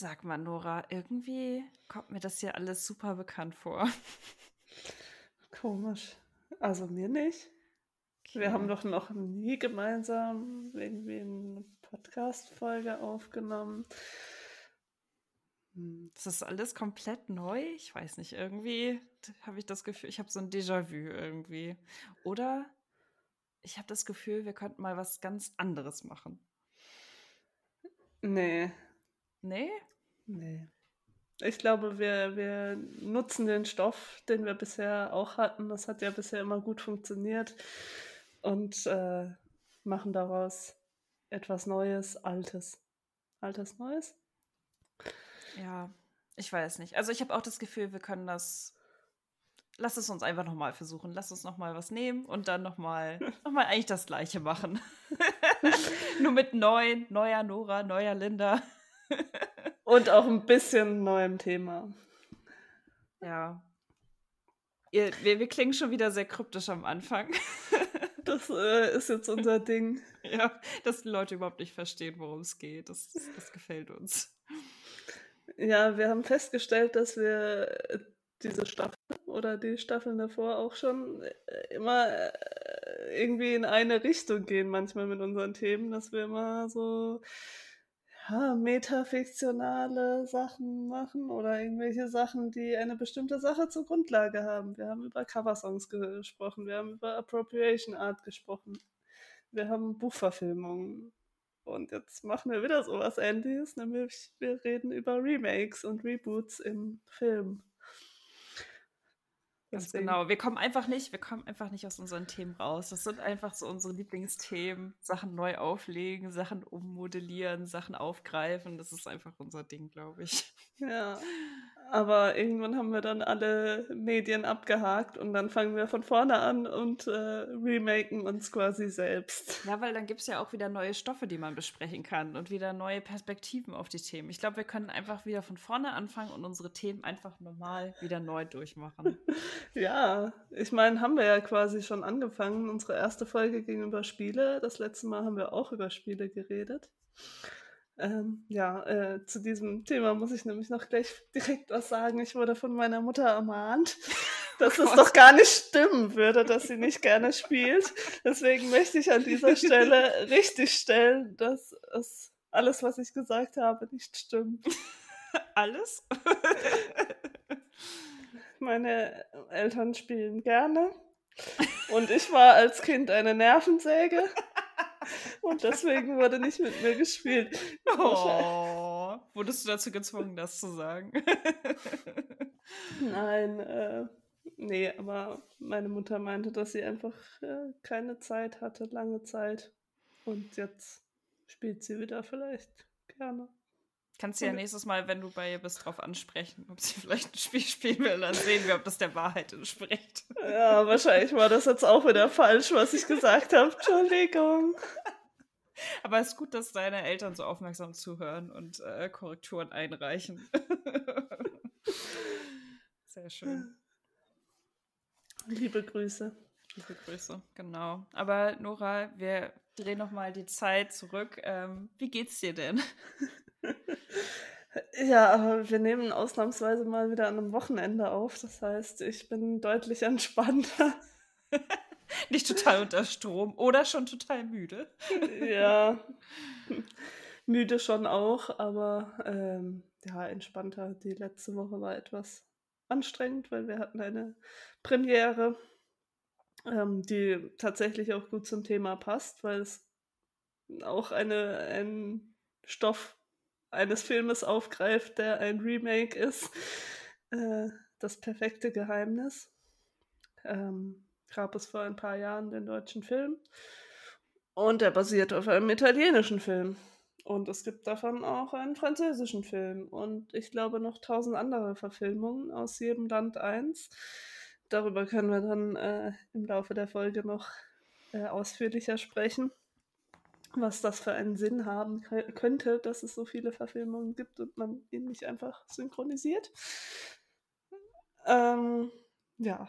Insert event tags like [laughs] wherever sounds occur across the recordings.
Sag mal, Nora, irgendwie kommt mir das hier alles super bekannt vor. [laughs] Komisch. Also mir nicht. Okay. Wir haben doch noch nie gemeinsam irgendwie eine Podcast-Folge aufgenommen. Hm, das ist alles komplett neu. Ich weiß nicht, irgendwie habe ich das Gefühl, ich habe so ein Déjà-vu irgendwie. Oder ich habe das Gefühl, wir könnten mal was ganz anderes machen. Nee. Nee? Nee. Ich glaube, wir, wir nutzen den Stoff, den wir bisher auch hatten. Das hat ja bisher immer gut funktioniert. Und äh, machen daraus etwas Neues, Altes. Altes, Neues? Ja, ich weiß nicht. Also ich habe auch das Gefühl, wir können das. Lass es uns einfach nochmal versuchen. Lass uns nochmal was nehmen und dann nochmal [laughs] noch mal eigentlich das Gleiche machen. [laughs] Nur mit neuen, neuer Nora, neuer Linda. Und auch ein bisschen neuem Thema. Ja. Ihr, wir, wir klingen schon wieder sehr kryptisch am Anfang. [laughs] Das äh, ist jetzt unser Ding. Ja, dass die Leute überhaupt nicht verstehen, worum es geht. Das, das gefällt uns. Ja, wir haben festgestellt, dass wir diese Staffel oder die Staffeln davor auch schon äh, immer äh, irgendwie in eine Richtung gehen, manchmal mit unseren Themen, dass wir immer so ja, metafiktionale Sachen machen oder irgendwelche Sachen, die eine bestimmte Sache zur Grundlage haben. Wir haben über Coversongs gesprochen, wir haben über Appropriation Art gesprochen, wir haben Buchverfilmungen. Und jetzt machen wir wieder sowas ähnliches, nämlich wir reden über Remakes und Reboots im Film. Ganz genau. Wir kommen einfach nicht, wir kommen einfach nicht aus unseren Themen raus. Das sind einfach so unsere Lieblingsthemen. Sachen neu auflegen, Sachen ummodellieren, Sachen aufgreifen. Das ist einfach unser Ding, glaube ich. Ja. [laughs] Aber irgendwann haben wir dann alle Medien abgehakt und dann fangen wir von vorne an und äh, remaken uns quasi selbst. Ja, weil dann gibt es ja auch wieder neue Stoffe, die man besprechen kann und wieder neue Perspektiven auf die Themen. Ich glaube, wir können einfach wieder von vorne anfangen und unsere Themen einfach normal wieder neu durchmachen. [laughs] ja, ich meine, haben wir ja quasi schon angefangen. Unsere erste Folge ging über Spiele. Das letzte Mal haben wir auch über Spiele geredet. Ähm, ja, äh, zu diesem Thema muss ich nämlich noch gleich direkt was sagen. Ich wurde von meiner Mutter ermahnt, [laughs] dass oh es doch gar nicht stimmen würde, dass sie nicht gerne spielt. Deswegen möchte ich an dieser Stelle [laughs] richtig stellen, dass es alles, was ich gesagt habe, nicht stimmt. [laughs] Alles? Meine Eltern spielen gerne. Und ich war als Kind eine Nervensäge. Und deswegen wurde nicht mit mir gespielt. Oh, wurdest du dazu gezwungen, das zu sagen? Nein, äh, nee, aber meine Mutter meinte, dass sie einfach äh, keine Zeit hatte, lange Zeit. Und jetzt spielt sie wieder vielleicht gerne. Kannst du ja nächstes Mal, wenn du bei ihr bist, drauf ansprechen, ob sie [laughs] vielleicht ein Spiel spielen will. Dann sehen wir, ob das der Wahrheit entspricht. Ja, wahrscheinlich war das jetzt auch wieder falsch, was ich gesagt habe. Entschuldigung. Aber es ist gut, dass deine Eltern so aufmerksam zuhören und äh, Korrekturen einreichen. [laughs] Sehr schön. Liebe Grüße. Liebe Grüße, genau. Aber Nora, wir drehen nochmal die Zeit zurück. Ähm, wie geht's dir denn? [laughs] Ja, aber wir nehmen ausnahmsweise mal wieder an einem Wochenende auf. Das heißt, ich bin deutlich entspannter. [laughs] Nicht total unter Strom oder schon total müde. ja, [laughs] müde schon auch, aber ähm, ja, entspannter. Die letzte Woche war etwas anstrengend, weil wir hatten eine Premiere, ähm, die tatsächlich auch gut zum Thema passt, weil es auch eine, ein Stoff eines Filmes aufgreift, der ein Remake ist. Äh, das perfekte Geheimnis. Ähm, gab es vor ein paar Jahren den deutschen Film. Und der basiert auf einem italienischen Film. Und es gibt davon auch einen französischen Film. Und ich glaube noch tausend andere Verfilmungen aus jedem Land eins. Darüber können wir dann äh, im Laufe der Folge noch äh, ausführlicher sprechen was das für einen Sinn haben könnte, dass es so viele Verfilmungen gibt und man ihn nicht einfach synchronisiert. Ähm, ja,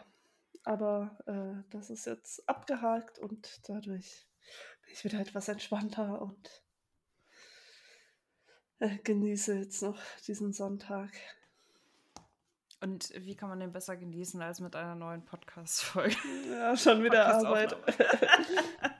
aber äh, das ist jetzt abgehakt und dadurch bin ich wieder etwas entspannter und äh, genieße jetzt noch diesen Sonntag. Und wie kann man den besser genießen als mit einer neuen Podcast-Folge? Ja, schon wieder Arbeit. [laughs]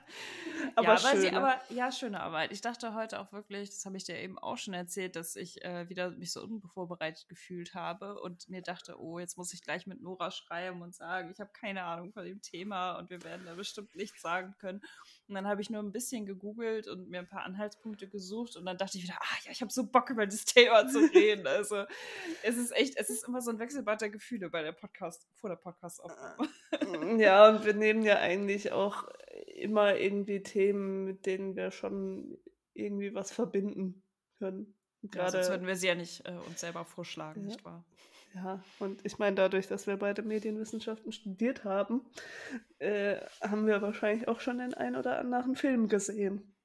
[laughs] aber, ja, schön. Sie, aber ja, schöne Arbeit. Ich dachte heute auch wirklich, das habe ich dir eben auch schon erzählt, dass ich äh, wieder mich so unvorbereitet gefühlt habe und mir dachte, oh, jetzt muss ich gleich mit Nora schreiben und sagen, ich habe keine Ahnung von dem Thema und wir werden da bestimmt nichts sagen können. Und dann habe ich nur ein bisschen gegoogelt und mir ein paar Anhaltspunkte gesucht und dann dachte ich wieder, ah ja, ich habe so Bock über das Thema zu [laughs] reden. Also es ist echt, es ist immer so ein Wechselbad der Gefühle bei der Podcast, vor der Podcast-Aufnahme. Ja, und wir nehmen ja eigentlich auch immer irgendwie Themen, mit denen wir schon irgendwie was verbinden können. Gerade, ja, sonst würden wir sie ja nicht äh, uns selber vorschlagen, ja. nicht wahr? Ja, und ich meine, dadurch, dass wir beide Medienwissenschaften studiert haben, äh, haben wir wahrscheinlich auch schon den ein oder anderen Film gesehen.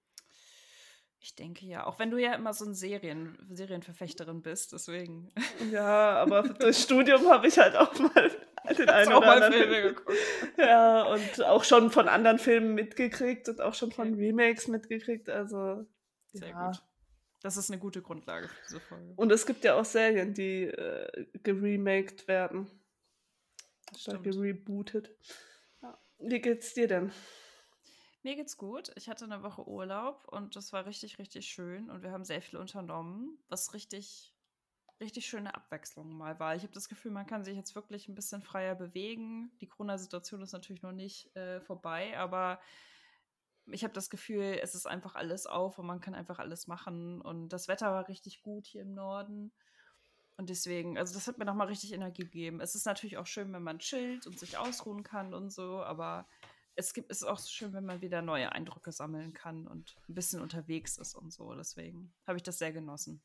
Ich denke ja, auch wenn du ja immer so ein Serien, Serienverfechterin bist, deswegen. Ja, aber [laughs] durchs Studium habe ich halt auch mal [laughs] den einen oder anderen Filme geguckt. [laughs] Ja, und auch schon von anderen Filmen mitgekriegt und auch schon von Remakes mitgekriegt. Also sehr ja. gut. Das ist eine gute Grundlage für diese Folge. Und es gibt ja auch Serien, die äh, geremaked werden. Oder gerebootet. Ja. Wie geht's dir denn? Mir geht's gut. Ich hatte eine Woche Urlaub und das war richtig, richtig schön und wir haben sehr viel unternommen, was richtig richtig schöne Abwechslung mal war. Ich habe das Gefühl, man kann sich jetzt wirklich ein bisschen freier bewegen. Die Corona-Situation ist natürlich noch nicht äh, vorbei, aber ich habe das Gefühl, es ist einfach alles auf und man kann einfach alles machen. Und das Wetter war richtig gut hier im Norden. Und deswegen, also das hat mir nochmal richtig Energie gegeben. Es ist natürlich auch schön, wenn man chillt und sich ausruhen kann und so, aber es gibt, es ist auch schön, wenn man wieder neue Eindrücke sammeln kann und ein bisschen unterwegs ist und so. Deswegen habe ich das sehr genossen.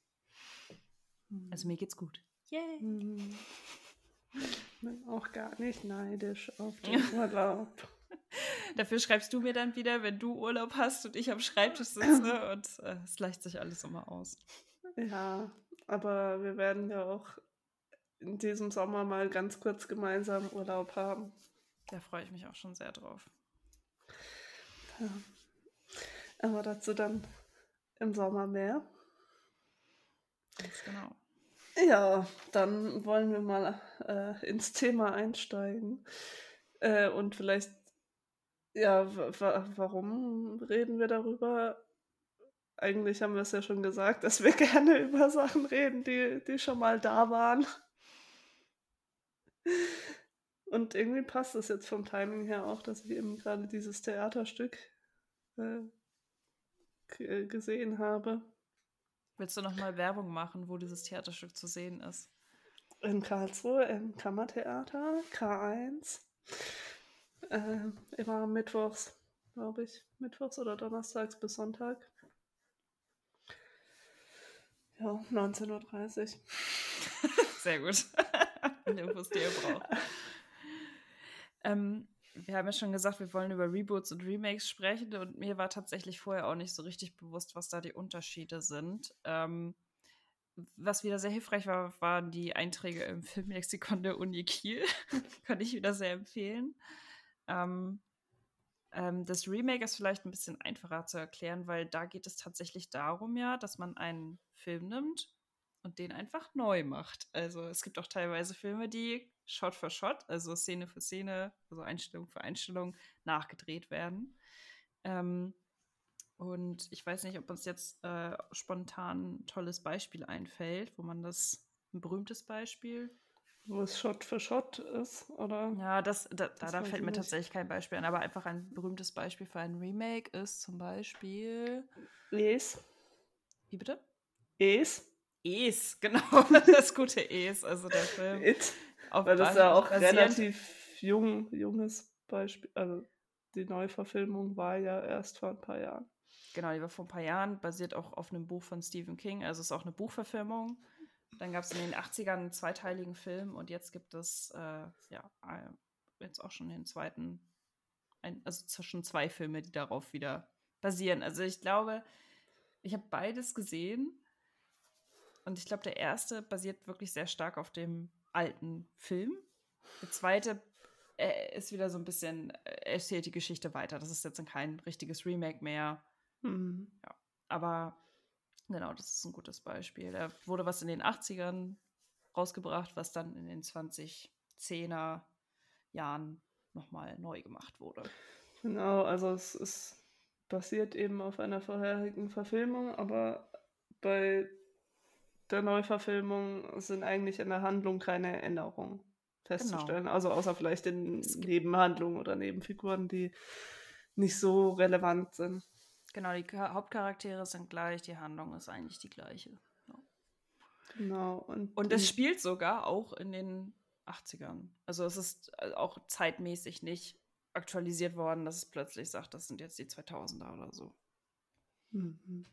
Also mir geht's gut. Yay! Mhm. Bin [laughs] auch gar nicht neidisch auf [laughs] den Urlaub. [laughs] Dafür schreibst du mir dann wieder, wenn du Urlaub hast und ich am Schreibtisch sitze und äh, es gleicht sich alles immer aus. Ja, aber wir werden ja auch in diesem Sommer mal ganz kurz gemeinsam Urlaub haben. Da freue ich mich auch schon sehr drauf. Ja. Aber dazu dann im Sommer mehr. Ganz genau. Ja, dann wollen wir mal äh, ins Thema einsteigen. Äh, und vielleicht, ja, warum reden wir darüber? Eigentlich haben wir es ja schon gesagt, dass wir [laughs] gerne über Sachen reden, die, die schon mal da waren. Und irgendwie passt es jetzt vom Timing her auch, dass ich eben gerade dieses Theaterstück äh, gesehen habe. Willst du noch mal Werbung machen, wo dieses Theaterstück zu sehen ist? In Karlsruhe im Kammertheater, K1. Äh, immer mittwochs, glaube ich. Mittwochs oder donnerstags bis Sonntag. Ja, 19.30 Uhr. [laughs] Sehr gut. [laughs] Infos, die ihr braucht. [laughs] Ähm, wir haben ja schon gesagt, wir wollen über Reboots und Remakes sprechen und mir war tatsächlich vorher auch nicht so richtig bewusst, was da die Unterschiede sind. Ähm, was wieder sehr hilfreich war, waren die Einträge im [laughs] Filmlexikon der Uni Kiel. [laughs] Kann ich wieder sehr empfehlen. Ähm, ähm, das Remake ist vielleicht ein bisschen einfacher zu erklären, weil da geht es tatsächlich darum ja, dass man einen Film nimmt und den einfach neu macht. Also es gibt auch teilweise Filme, die Shot für Shot, also Szene für Szene, also Einstellung für Einstellung nachgedreht werden. Ähm, und ich weiß nicht, ob uns jetzt äh, spontan ein tolles Beispiel einfällt, wo man das, ein berühmtes Beispiel. Wo es Shot für Shot ist, oder? Ja, das, da, das da fällt mir nicht. tatsächlich kein Beispiel ein, aber einfach ein berühmtes Beispiel für ein Remake ist zum Beispiel. Es. Wie bitte? Es. [laughs] Es, genau, das gute Es, also der Film. It. Weil das ja auch basierend. relativ jung, junges Beispiel, also die Neuverfilmung war ja erst vor ein paar Jahren. Genau, die war vor ein paar Jahren, basiert auch auf einem Buch von Stephen King, also ist auch eine Buchverfilmung. Dann gab es in den 80ern einen zweiteiligen Film und jetzt gibt es, äh, ja, jetzt auch schon den zweiten, ein, also schon zwei Filme, die darauf wieder basieren. Also ich glaube, ich habe beides gesehen und ich glaube, der erste basiert wirklich sehr stark auf dem alten Film. Der zweite äh, ist wieder so ein bisschen, äh, erzählt die Geschichte weiter. Das ist jetzt kein richtiges Remake mehr. Mhm. Ja, aber Genau, das ist ein gutes Beispiel. Da wurde was in den 80ern rausgebracht, was dann in den 2010er Jahren nochmal neu gemacht wurde. Genau, also es ist basiert eben auf einer vorherigen Verfilmung, aber bei der Neuverfilmung sind eigentlich in der Handlung keine Änderungen festzustellen. Genau. Also außer vielleicht in Nebenhandlungen oder Nebenfiguren, die nicht so relevant sind. Genau, die Hauptcharaktere sind gleich, die Handlung ist eigentlich die gleiche. Ja. Genau. Und, und es spielt sogar auch in den 80ern. Also es ist äh, auch zeitmäßig nicht aktualisiert worden, dass es plötzlich sagt, das sind jetzt die 2000er oder so. Mhm.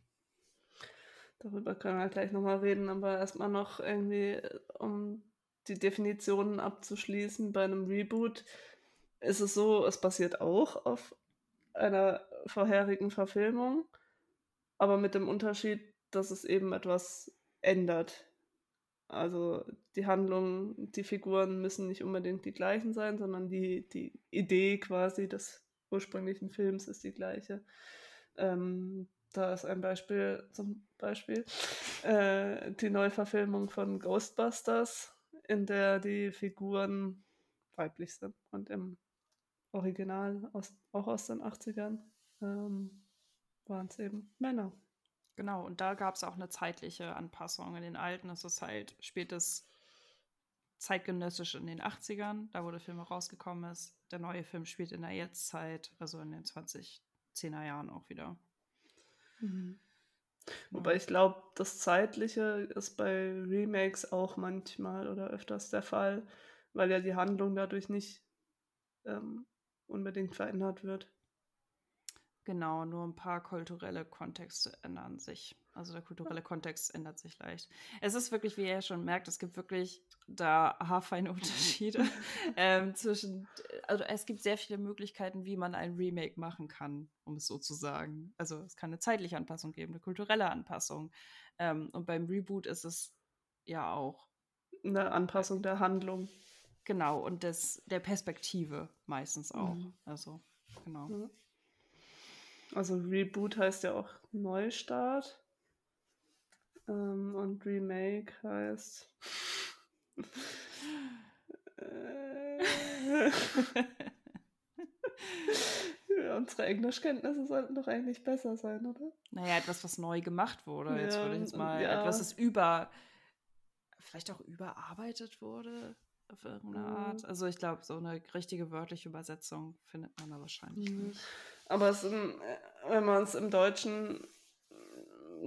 Darüber können wir gleich nochmal reden, aber erstmal noch irgendwie, äh, um die Definitionen abzuschließen, bei einem Reboot ist es so, es basiert auch auf einer vorherigen Verfilmung, aber mit dem Unterschied, dass es eben etwas ändert. Also die Handlung, die Figuren müssen nicht unbedingt die gleichen sein, sondern die, die Idee quasi des ursprünglichen Films ist die gleiche. Ähm, da ist ein Beispiel, zum Beispiel äh, die Neuverfilmung von Ghostbusters, in der die Figuren weiblich sind und im Original, aus, auch aus den 80ern, ähm, waren es eben Männer. Genau, und da gab es auch eine zeitliche Anpassung. In den alten ist es halt, spielt zeitgenössisch in den 80ern, da wo der Film rausgekommen ist. Der neue Film spielt in der Jetztzeit, also in den 2010er Jahren auch wieder. Mhm. Wobei ich glaube, das Zeitliche ist bei Remakes auch manchmal oder öfters der Fall, weil ja die Handlung dadurch nicht ähm, unbedingt verändert wird. Genau, nur ein paar kulturelle Kontexte ändern sich. Also der kulturelle Kontext ändert sich leicht. Es ist wirklich, wie ihr schon merkt, es gibt wirklich da haarfeine Unterschiede [laughs] ähm, zwischen, also es gibt sehr viele Möglichkeiten, wie man ein Remake machen kann, um es so zu sagen. Also es kann eine zeitliche Anpassung geben, eine kulturelle Anpassung. Ähm, und beim Reboot ist es ja auch eine Anpassung der Handlung. Genau, und des, der Perspektive meistens auch. Mhm. Also, genau. Ja. Also Reboot heißt ja auch Neustart. Ähm, und Remake heißt. äh, [laughs] unsere Englischkenntnisse sollten doch eigentlich besser sein, oder? Naja, etwas, was neu gemacht wurde. Ja, jetzt würde ich jetzt mal ja. etwas, das über, vielleicht auch überarbeitet wurde auf irgendeine mhm. Art. Also ich glaube, so eine richtige wörtliche Übersetzung findet man da wahrscheinlich mhm. nicht. Aber es, wenn man es im Deutschen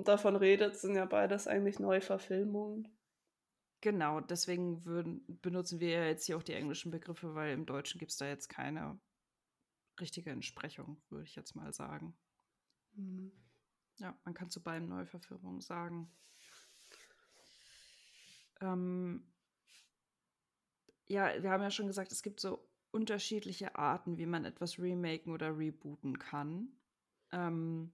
davon redet, sind ja beides eigentlich Neuverfilmungen. Genau, deswegen würden, benutzen wir ja jetzt hier auch die englischen Begriffe, weil im Deutschen gibt es da jetzt keine richtige Entsprechung, würde ich jetzt mal sagen. Mhm. Ja, man kann zu beiden Neuverfilmungen sagen. Ähm, ja, wir haben ja schon gesagt, es gibt so unterschiedliche Arten, wie man etwas remaken oder rebooten kann. Ähm,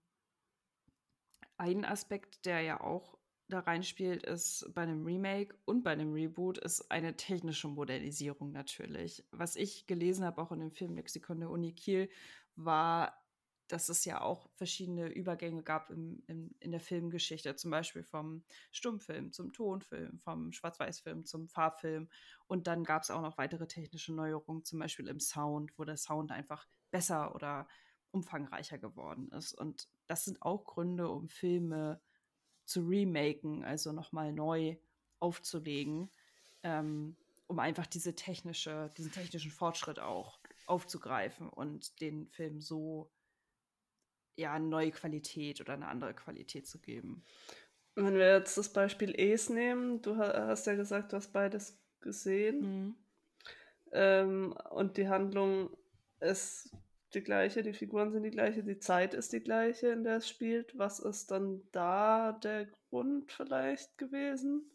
ein Aspekt, der ja auch da reinspielt, ist bei einem Remake und bei einem Reboot, ist eine technische Modernisierung natürlich. Was ich gelesen habe, auch in dem Filmlexikon der Uni Kiel, war dass es ja auch verschiedene Übergänge gab im, im, in der Filmgeschichte, zum Beispiel vom Stummfilm zum Tonfilm, vom Schwarz-Weiß-Film zum Farbfilm. Und dann gab es auch noch weitere technische Neuerungen, zum Beispiel im Sound, wo der Sound einfach besser oder umfangreicher geworden ist. Und das sind auch Gründe, um Filme zu remaken, also nochmal neu aufzulegen, ähm, um einfach diese technische, diesen technischen Fortschritt auch aufzugreifen und den Film so ja, eine neue Qualität oder eine andere Qualität zu geben. Wenn wir jetzt das Beispiel Es nehmen, du hast ja gesagt, du hast beides gesehen. Mhm. Ähm, und die Handlung ist die gleiche, die Figuren sind die gleiche, die Zeit ist die gleiche, in der es spielt. Was ist dann da der Grund vielleicht gewesen?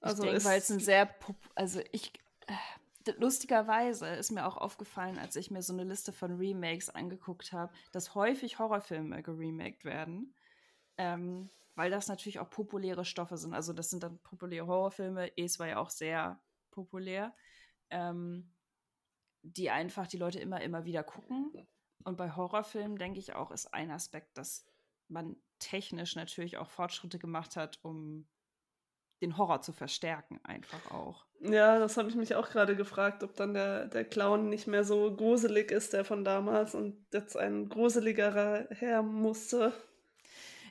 Also ich denke, weil es ein sehr, also ich, äh, lustigerweise ist mir auch aufgefallen, als ich mir so eine Liste von Remakes angeguckt habe, dass häufig Horrorfilme geremaked werden. Ähm, weil das natürlich auch populäre Stoffe sind. Also das sind dann populäre Horrorfilme. Es war ja auch sehr populär. Ähm, die einfach die Leute immer, immer wieder gucken. Und bei Horrorfilmen, denke ich auch, ist ein Aspekt, dass man technisch natürlich auch Fortschritte gemacht hat, um den Horror zu verstärken, einfach auch. Ja, das habe ich mich auch gerade gefragt, ob dann der, der Clown nicht mehr so gruselig ist, der von damals, und jetzt ein gruseligerer her musste.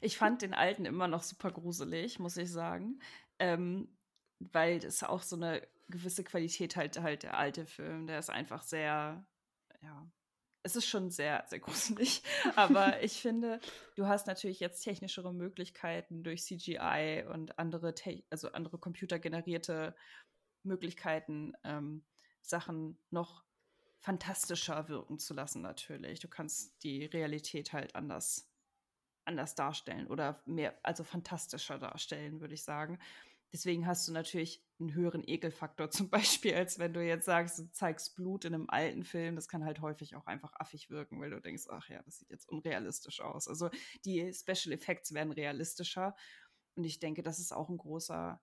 Ich fand den alten immer noch super gruselig, muss ich sagen. Ähm, weil es auch so eine gewisse Qualität halt, halt der alte Film, der ist einfach sehr, ja, es ist schon sehr, sehr [laughs] gruselig. Aber ich finde, du hast natürlich jetzt technischere Möglichkeiten durch CGI und andere, also andere computergenerierte Möglichkeiten, ähm, Sachen noch fantastischer wirken zu lassen, natürlich. Du kannst die Realität halt anders, anders darstellen oder mehr, also fantastischer darstellen, würde ich sagen. Deswegen hast du natürlich einen höheren Ekelfaktor [laughs] zum Beispiel, als wenn du jetzt sagst, du zeigst Blut in einem alten Film. Das kann halt häufig auch einfach affig wirken, weil du denkst, ach ja, das sieht jetzt unrealistisch aus. Also die Special Effects werden realistischer. Und ich denke, das ist auch ein großer,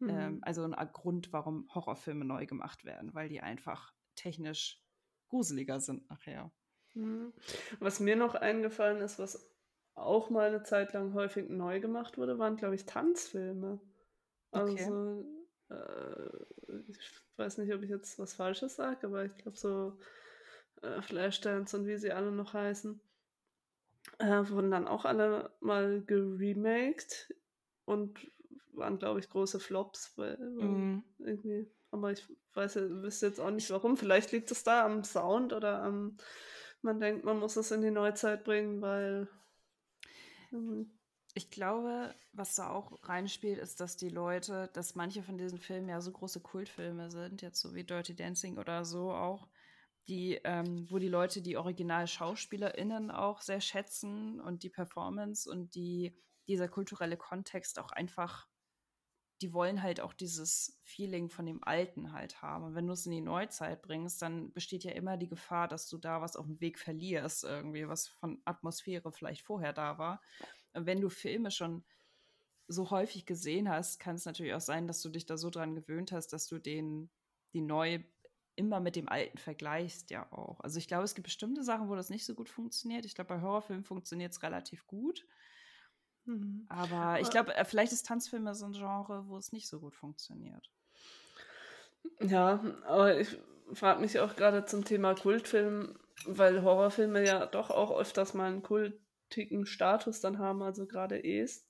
ähm, mhm. ähm, also ein Grund, warum Horrorfilme neu gemacht werden, weil die einfach technisch gruseliger sind nachher. Mhm. Was mir noch eingefallen ist, was auch mal eine Zeit lang häufig neu gemacht wurde, waren, glaube ich, Tanzfilme. Okay. Also, äh, ich weiß nicht, ob ich jetzt was Falsches sage, aber ich glaube, so äh, Flashdance und wie sie alle noch heißen, äh, wurden dann auch alle mal geremaked und waren, glaube ich, große Flops, weil, weil mm. irgendwie, aber ich weiß wüsste jetzt auch nicht warum. Vielleicht liegt es da am Sound oder am, man denkt, man muss es in die Neuzeit bringen, weil. Ich glaube, was da auch reinspielt, ist, dass die Leute, dass manche von diesen Filmen ja so große Kultfilme sind, jetzt so wie Dirty Dancing oder so auch, die, ähm, wo die Leute die Original-SchauspielerInnen auch sehr schätzen und die Performance und die, dieser kulturelle Kontext auch einfach, die wollen halt auch dieses Feeling von dem Alten halt haben. Und wenn du es in die Neuzeit bringst, dann besteht ja immer die Gefahr, dass du da was auf dem Weg verlierst, irgendwie, was von Atmosphäre vielleicht vorher da war wenn du Filme schon so häufig gesehen hast, kann es natürlich auch sein, dass du dich da so dran gewöhnt hast, dass du den, die neue immer mit dem alten vergleichst ja auch. Also ich glaube, es gibt bestimmte Sachen, wo das nicht so gut funktioniert. Ich glaube, bei Horrorfilmen funktioniert es relativ gut. Mhm. Aber ich glaube, äh, vielleicht ist Tanzfilme so ein Genre, wo es nicht so gut funktioniert. Ja, aber ich frage mich auch gerade zum Thema Kultfilm, weil Horrorfilme ja doch auch öfters mal einen Kult ticken Status dann haben, also gerade E's,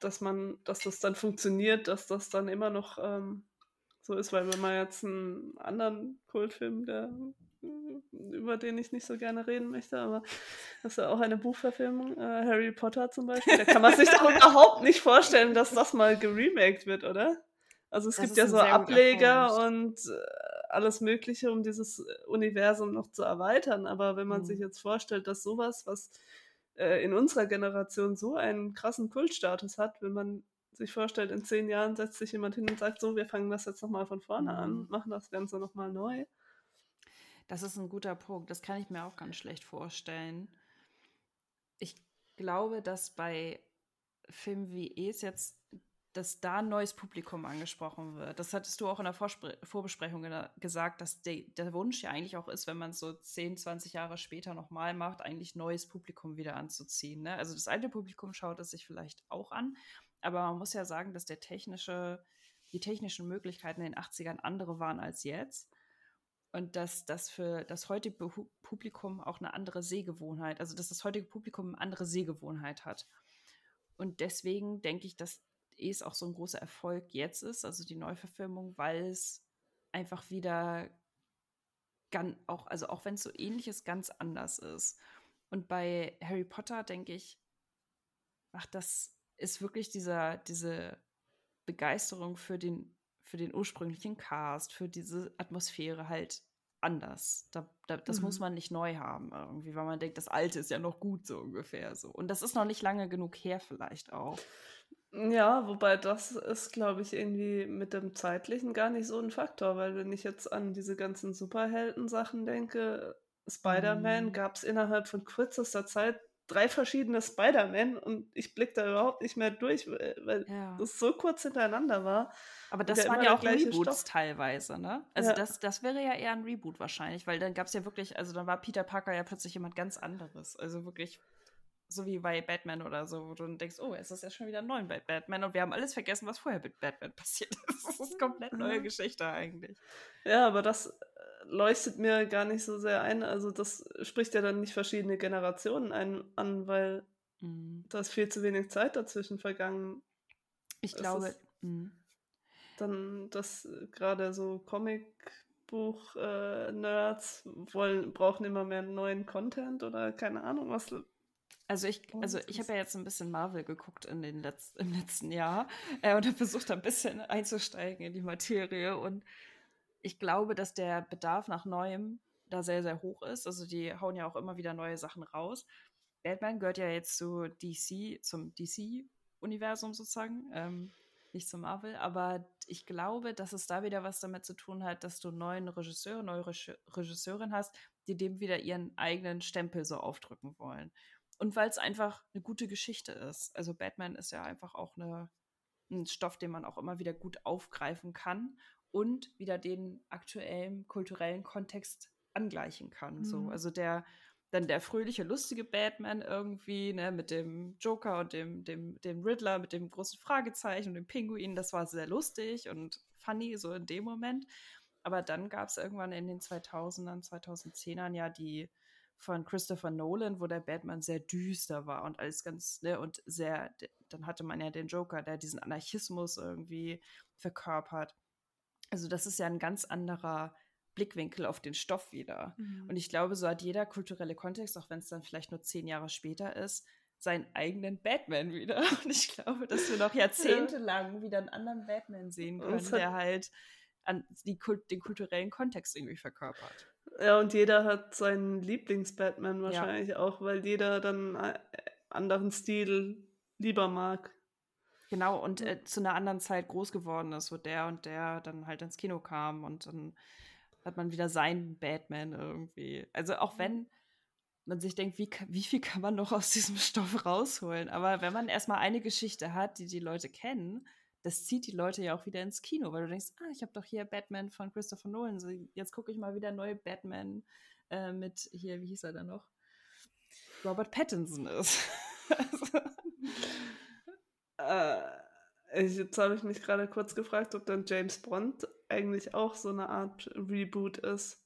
dass man, dass das dann funktioniert, dass das dann immer noch ähm, so ist, weil wenn man jetzt einen anderen Kultfilm, der über den ich nicht so gerne reden möchte, aber das ist ja auch eine Buchverfilmung, äh, Harry Potter zum Beispiel, da kann man sich doch [laughs] überhaupt nicht vorstellen, dass das mal geremaked wird, oder? Also es das gibt ja so Ableger und äh, alles Mögliche, um dieses Universum noch zu erweitern, aber wenn man mhm. sich jetzt vorstellt, dass sowas, was äh, in unserer Generation so einen krassen Kultstatus hat, wenn man sich vorstellt, in zehn Jahren setzt sich jemand hin und sagt, so, wir fangen das jetzt nochmal von vorne mhm. an, machen das Ganze nochmal neu. Das ist ein guter Punkt. Das kann ich mir auch ganz schlecht vorstellen. Ich glaube, dass bei Filmen wie Es jetzt dass da ein neues Publikum angesprochen wird. Das hattest du auch in der Vorspre Vorbesprechung gesagt, dass de der Wunsch ja eigentlich auch ist, wenn man es so 10, 20 Jahre später nochmal macht, eigentlich neues Publikum wieder anzuziehen. Ne? Also das alte Publikum schaut es sich vielleicht auch an, aber man muss ja sagen, dass der technische, die technischen Möglichkeiten in den 80ern andere waren als jetzt. Und dass das für das heutige Publikum auch eine andere Sehgewohnheit, also dass das heutige Publikum eine andere Sehgewohnheit hat. Und deswegen denke ich, dass es auch so ein großer Erfolg jetzt ist, also die Neuverfilmung, weil es einfach wieder ganz, auch, also auch wenn es so ähnlich ist, ganz anders ist. Und bei Harry Potter denke ich, ach, das ist wirklich dieser, diese Begeisterung für den, für den ursprünglichen Cast, für diese Atmosphäre halt anders. Da, da, das mhm. muss man nicht neu haben, irgendwie, weil man denkt, das Alte ist ja noch gut, so ungefähr so. Und das ist noch nicht lange genug her, vielleicht auch. Ja, wobei das ist, glaube ich, irgendwie mit dem Zeitlichen gar nicht so ein Faktor, weil wenn ich jetzt an diese ganzen Superhelden-Sachen denke, Spider-Man mhm. gab es innerhalb von kürzester Zeit drei verschiedene Spider-Man und ich blicke da überhaupt nicht mehr durch, weil ja. das so kurz hintereinander war. Aber das waren ja auch Reboots Stoff. teilweise, ne? Also ja. das, das wäre ja eher ein Reboot wahrscheinlich, weil dann gab es ja wirklich, also dann war Peter Parker ja plötzlich jemand ganz anderes. Also wirklich so wie bei Batman oder so, wo du dann denkst, oh, es ist ja schon wieder neu bei Batman und wir haben alles vergessen, was vorher mit Batman [laughs] passiert ist. Das ist komplett neue mhm. Geschichte eigentlich. Ja, aber das äh, leuchtet mir gar nicht so sehr ein. Also das spricht ja dann nicht verschiedene Generationen ein, an, weil mhm. da ist viel zu wenig Zeit dazwischen vergangen. Ich glaube. Mhm. Dann, dass gerade so Comicbuch-Nerds äh, wollen, brauchen immer mehr neuen Content oder keine Ahnung, was also ich, also ich habe ja jetzt ein bisschen Marvel geguckt in den Letz-, im letzten Jahr äh, und habe versucht, ein bisschen einzusteigen in die Materie. Und ich glaube, dass der Bedarf nach Neuem da sehr, sehr hoch ist. Also die hauen ja auch immer wieder neue Sachen raus. Batman gehört ja jetzt zu DC, zum DC-Universum sozusagen, ähm, nicht zum Marvel, aber ich glaube, dass es da wieder was damit zu tun hat, dass du neuen Regisseur, neue Regisseurin hast, die dem wieder ihren eigenen Stempel so aufdrücken wollen. Und weil es einfach eine gute Geschichte ist. Also Batman ist ja einfach auch eine, ein Stoff, den man auch immer wieder gut aufgreifen kann und wieder den aktuellen kulturellen Kontext angleichen kann. Mhm. So. Also der, dann der fröhliche, lustige Batman irgendwie, ne, mit dem Joker und dem, dem, dem Riddler, mit dem großen Fragezeichen und dem Pinguin, das war sehr lustig und funny, so in dem Moment. Aber dann gab es irgendwann in den 2000ern, 2010ern ja die von Christopher Nolan, wo der Batman sehr düster war und alles ganz, ne, und sehr, dann hatte man ja den Joker, der diesen Anarchismus irgendwie verkörpert. Also das ist ja ein ganz anderer Blickwinkel auf den Stoff wieder. Mhm. Und ich glaube, so hat jeder kulturelle Kontext, auch wenn es dann vielleicht nur zehn Jahre später ist, seinen eigenen Batman wieder. [laughs] Und ich glaube, dass wir noch jahrzehntelang ja. wieder einen anderen Batman sehen [laughs] können, der halt an die, den kulturellen Kontext irgendwie verkörpert. Ja, und jeder hat seinen Lieblings-Batman wahrscheinlich ja. auch, weil jeder dann einen äh, anderen Stil lieber mag. Genau, und äh, zu einer anderen Zeit groß geworden ist, wo der und der dann halt ins Kino kam und dann hat man wieder seinen Batman irgendwie. Also auch wenn man sich denkt, wie, wie viel kann man noch aus diesem [laughs] Stoff rausholen? Aber wenn man erstmal eine Geschichte hat, die die Leute kennen, das zieht die Leute ja auch wieder ins Kino, weil du denkst, ah, ich habe doch hier Batman von Christopher Nolan, so, jetzt gucke ich mal wieder neue Batman äh, mit hier, wie hieß er da noch? Robert Pattinson ist. [laughs] äh, jetzt habe ich mich gerade kurz gefragt, ob dann James Bond eigentlich auch so eine Art Reboot ist.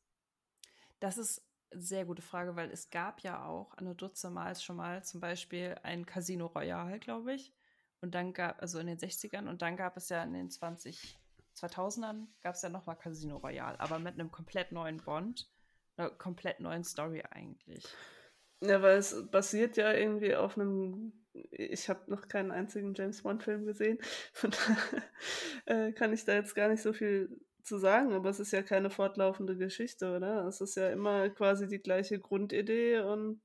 Das ist eine sehr gute Frage, weil es gab ja auch eine Dutzend Mal schon mal zum Beispiel ein Casino Royale, glaube ich. Und dann gab, also in den 60ern, und dann gab es ja in den 20, 2000ern, gab es ja nochmal Casino Royale, aber mit einem komplett neuen Bond, einer komplett neuen Story eigentlich. Ja, weil es basiert ja irgendwie auf einem. Ich habe noch keinen einzigen James Bond-Film gesehen, von daher äh, kann ich da jetzt gar nicht so viel zu sagen, aber es ist ja keine fortlaufende Geschichte, oder? Es ist ja immer quasi die gleiche Grundidee und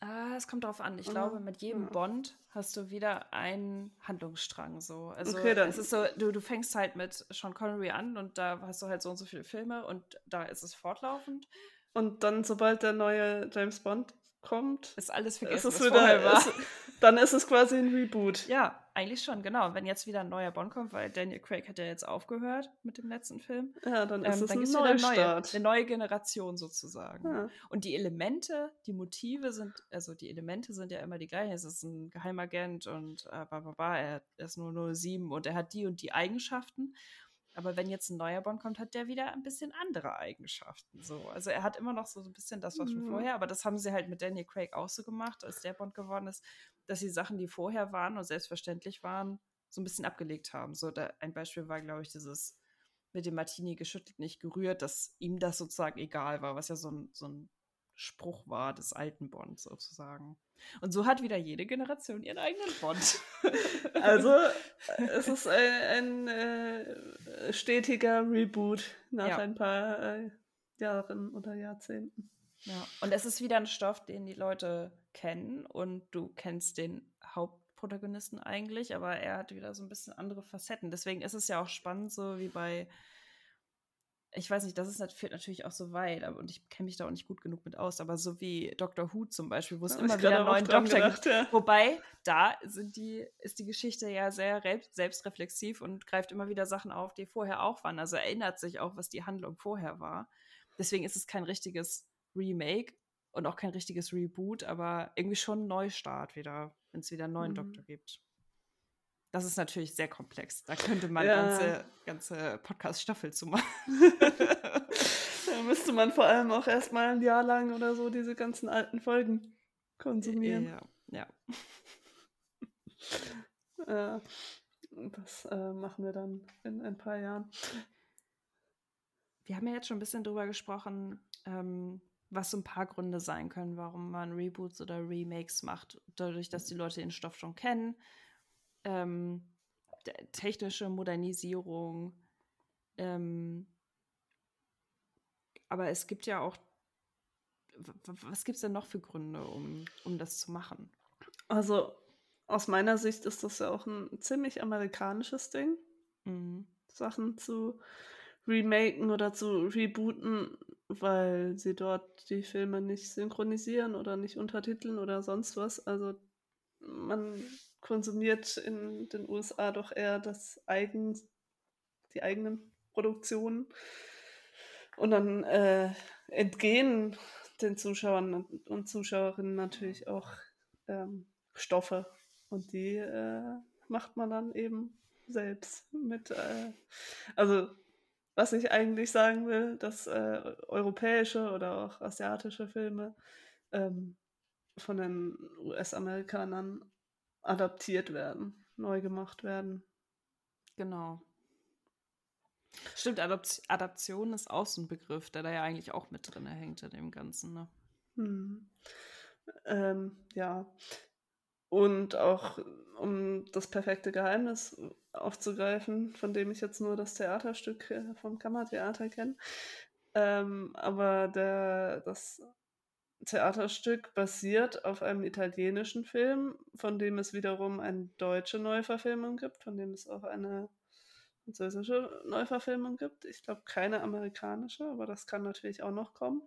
Ah, es kommt darauf an. Ich glaube, mit jedem ja. Bond hast du wieder einen Handlungsstrang so. Also okay, dann. es ist so, du, du fängst halt mit Sean Connery an und da hast du halt so und so viele Filme und da ist es fortlaufend. Und dann, sobald der neue James Bond kommt, ist alles vergessen, ist es wieder. Ist, dann ist es quasi ein Reboot. Ja, eigentlich schon, genau. Wenn jetzt wieder ein neuer Bond kommt, weil Daniel Craig hat ja jetzt aufgehört mit dem letzten Film. Ja, dann ist ähm, es dann ein neuer neue, eine neue Generation sozusagen. Ja. Und die Elemente, die Motive sind, also die Elemente sind ja immer die gleichen. Es ist ein Geheimagent und äh, bla, bla, bla, er ist nur 07 und er hat die und die Eigenschaften. Aber wenn jetzt ein neuer Bond kommt, hat der wieder ein bisschen andere Eigenschaften. So. Also er hat immer noch so ein bisschen das, was schon mhm. vorher, aber das haben sie halt mit Daniel Craig auch so gemacht, als der Bond geworden ist, dass sie Sachen, die vorher waren und selbstverständlich waren, so ein bisschen abgelegt haben. So da, ein Beispiel war, glaube ich, dieses mit dem Martini geschüttelt, nicht gerührt, dass ihm das sozusagen egal war, was ja so ein, so ein Spruch war des alten Bonds sozusagen. Und so hat wieder jede Generation ihren eigenen Bond. [laughs] also es ist ein, ein äh, stetiger Reboot nach ja. ein paar äh, Jahren oder Jahrzehnten. Ja, und es ist wieder ein Stoff, den die Leute kennen und du kennst den Hauptprotagonisten eigentlich, aber er hat wieder so ein bisschen andere Facetten. Deswegen ist es ja auch spannend, so wie bei ich weiß nicht, das ist führt natürlich auch so weit, aber, und ich kenne mich da auch nicht gut genug mit aus, aber so wie Dr. Who zum Beispiel, wo es immer wieder einen neuen Doktor gedacht, gibt. Ja. Wobei, da sind die, ist die Geschichte ja sehr selbstreflexiv und greift immer wieder Sachen auf, die vorher auch waren. Also erinnert sich auch, was die Handlung vorher war. Deswegen ist es kein richtiges Remake, und auch kein richtiges Reboot, aber irgendwie schon ein Neustart wieder, wenn es wieder einen neuen mhm. Doktor gibt. Das ist natürlich sehr komplex. Da könnte man ja. ganze, ganze Podcast-Staffel zu machen. [laughs] da müsste man vor allem auch erstmal ein Jahr lang oder so diese ganzen alten Folgen konsumieren. Ja, ja. [laughs] ja. Das äh, machen wir dann in ein paar Jahren. Wir haben ja jetzt schon ein bisschen drüber gesprochen, ähm, was so ein paar Gründe sein können, warum man Reboots oder Remakes macht. Dadurch, dass die Leute den Stoff schon kennen. Ähm, technische Modernisierung. Ähm, aber es gibt ja auch. Was gibt es denn noch für Gründe, um, um das zu machen? Also, aus meiner Sicht ist das ja auch ein ziemlich amerikanisches Ding, mhm. Sachen zu remaken oder zu rebooten, weil sie dort die Filme nicht synchronisieren oder nicht untertiteln oder sonst was. Also man konsumiert in den USA doch eher das eigen, die eigenen Produktionen. Und dann äh, entgehen den Zuschauern und Zuschauerinnen natürlich auch ähm, Stoffe. Und die äh, macht man dann eben selbst mit. Äh, also was ich eigentlich sagen will, dass äh, europäische oder auch asiatische Filme ähm, von den US-Amerikanern adaptiert werden, neu gemacht werden. Genau. Stimmt, Adop Adaption ist auch so ein Begriff, der da ja eigentlich auch mit drin hängt in dem Ganzen. Ne? Hm. Ähm, ja. Und auch um das perfekte Geheimnis aufzugreifen, von dem ich jetzt nur das Theaterstück äh, vom Kammertheater kenne. Ähm, aber der, das Theaterstück basiert auf einem italienischen Film, von dem es wiederum eine deutsche Neuverfilmung gibt, von dem es auch eine französische Neuverfilmung gibt. Ich glaube keine amerikanische, aber das kann natürlich auch noch kommen.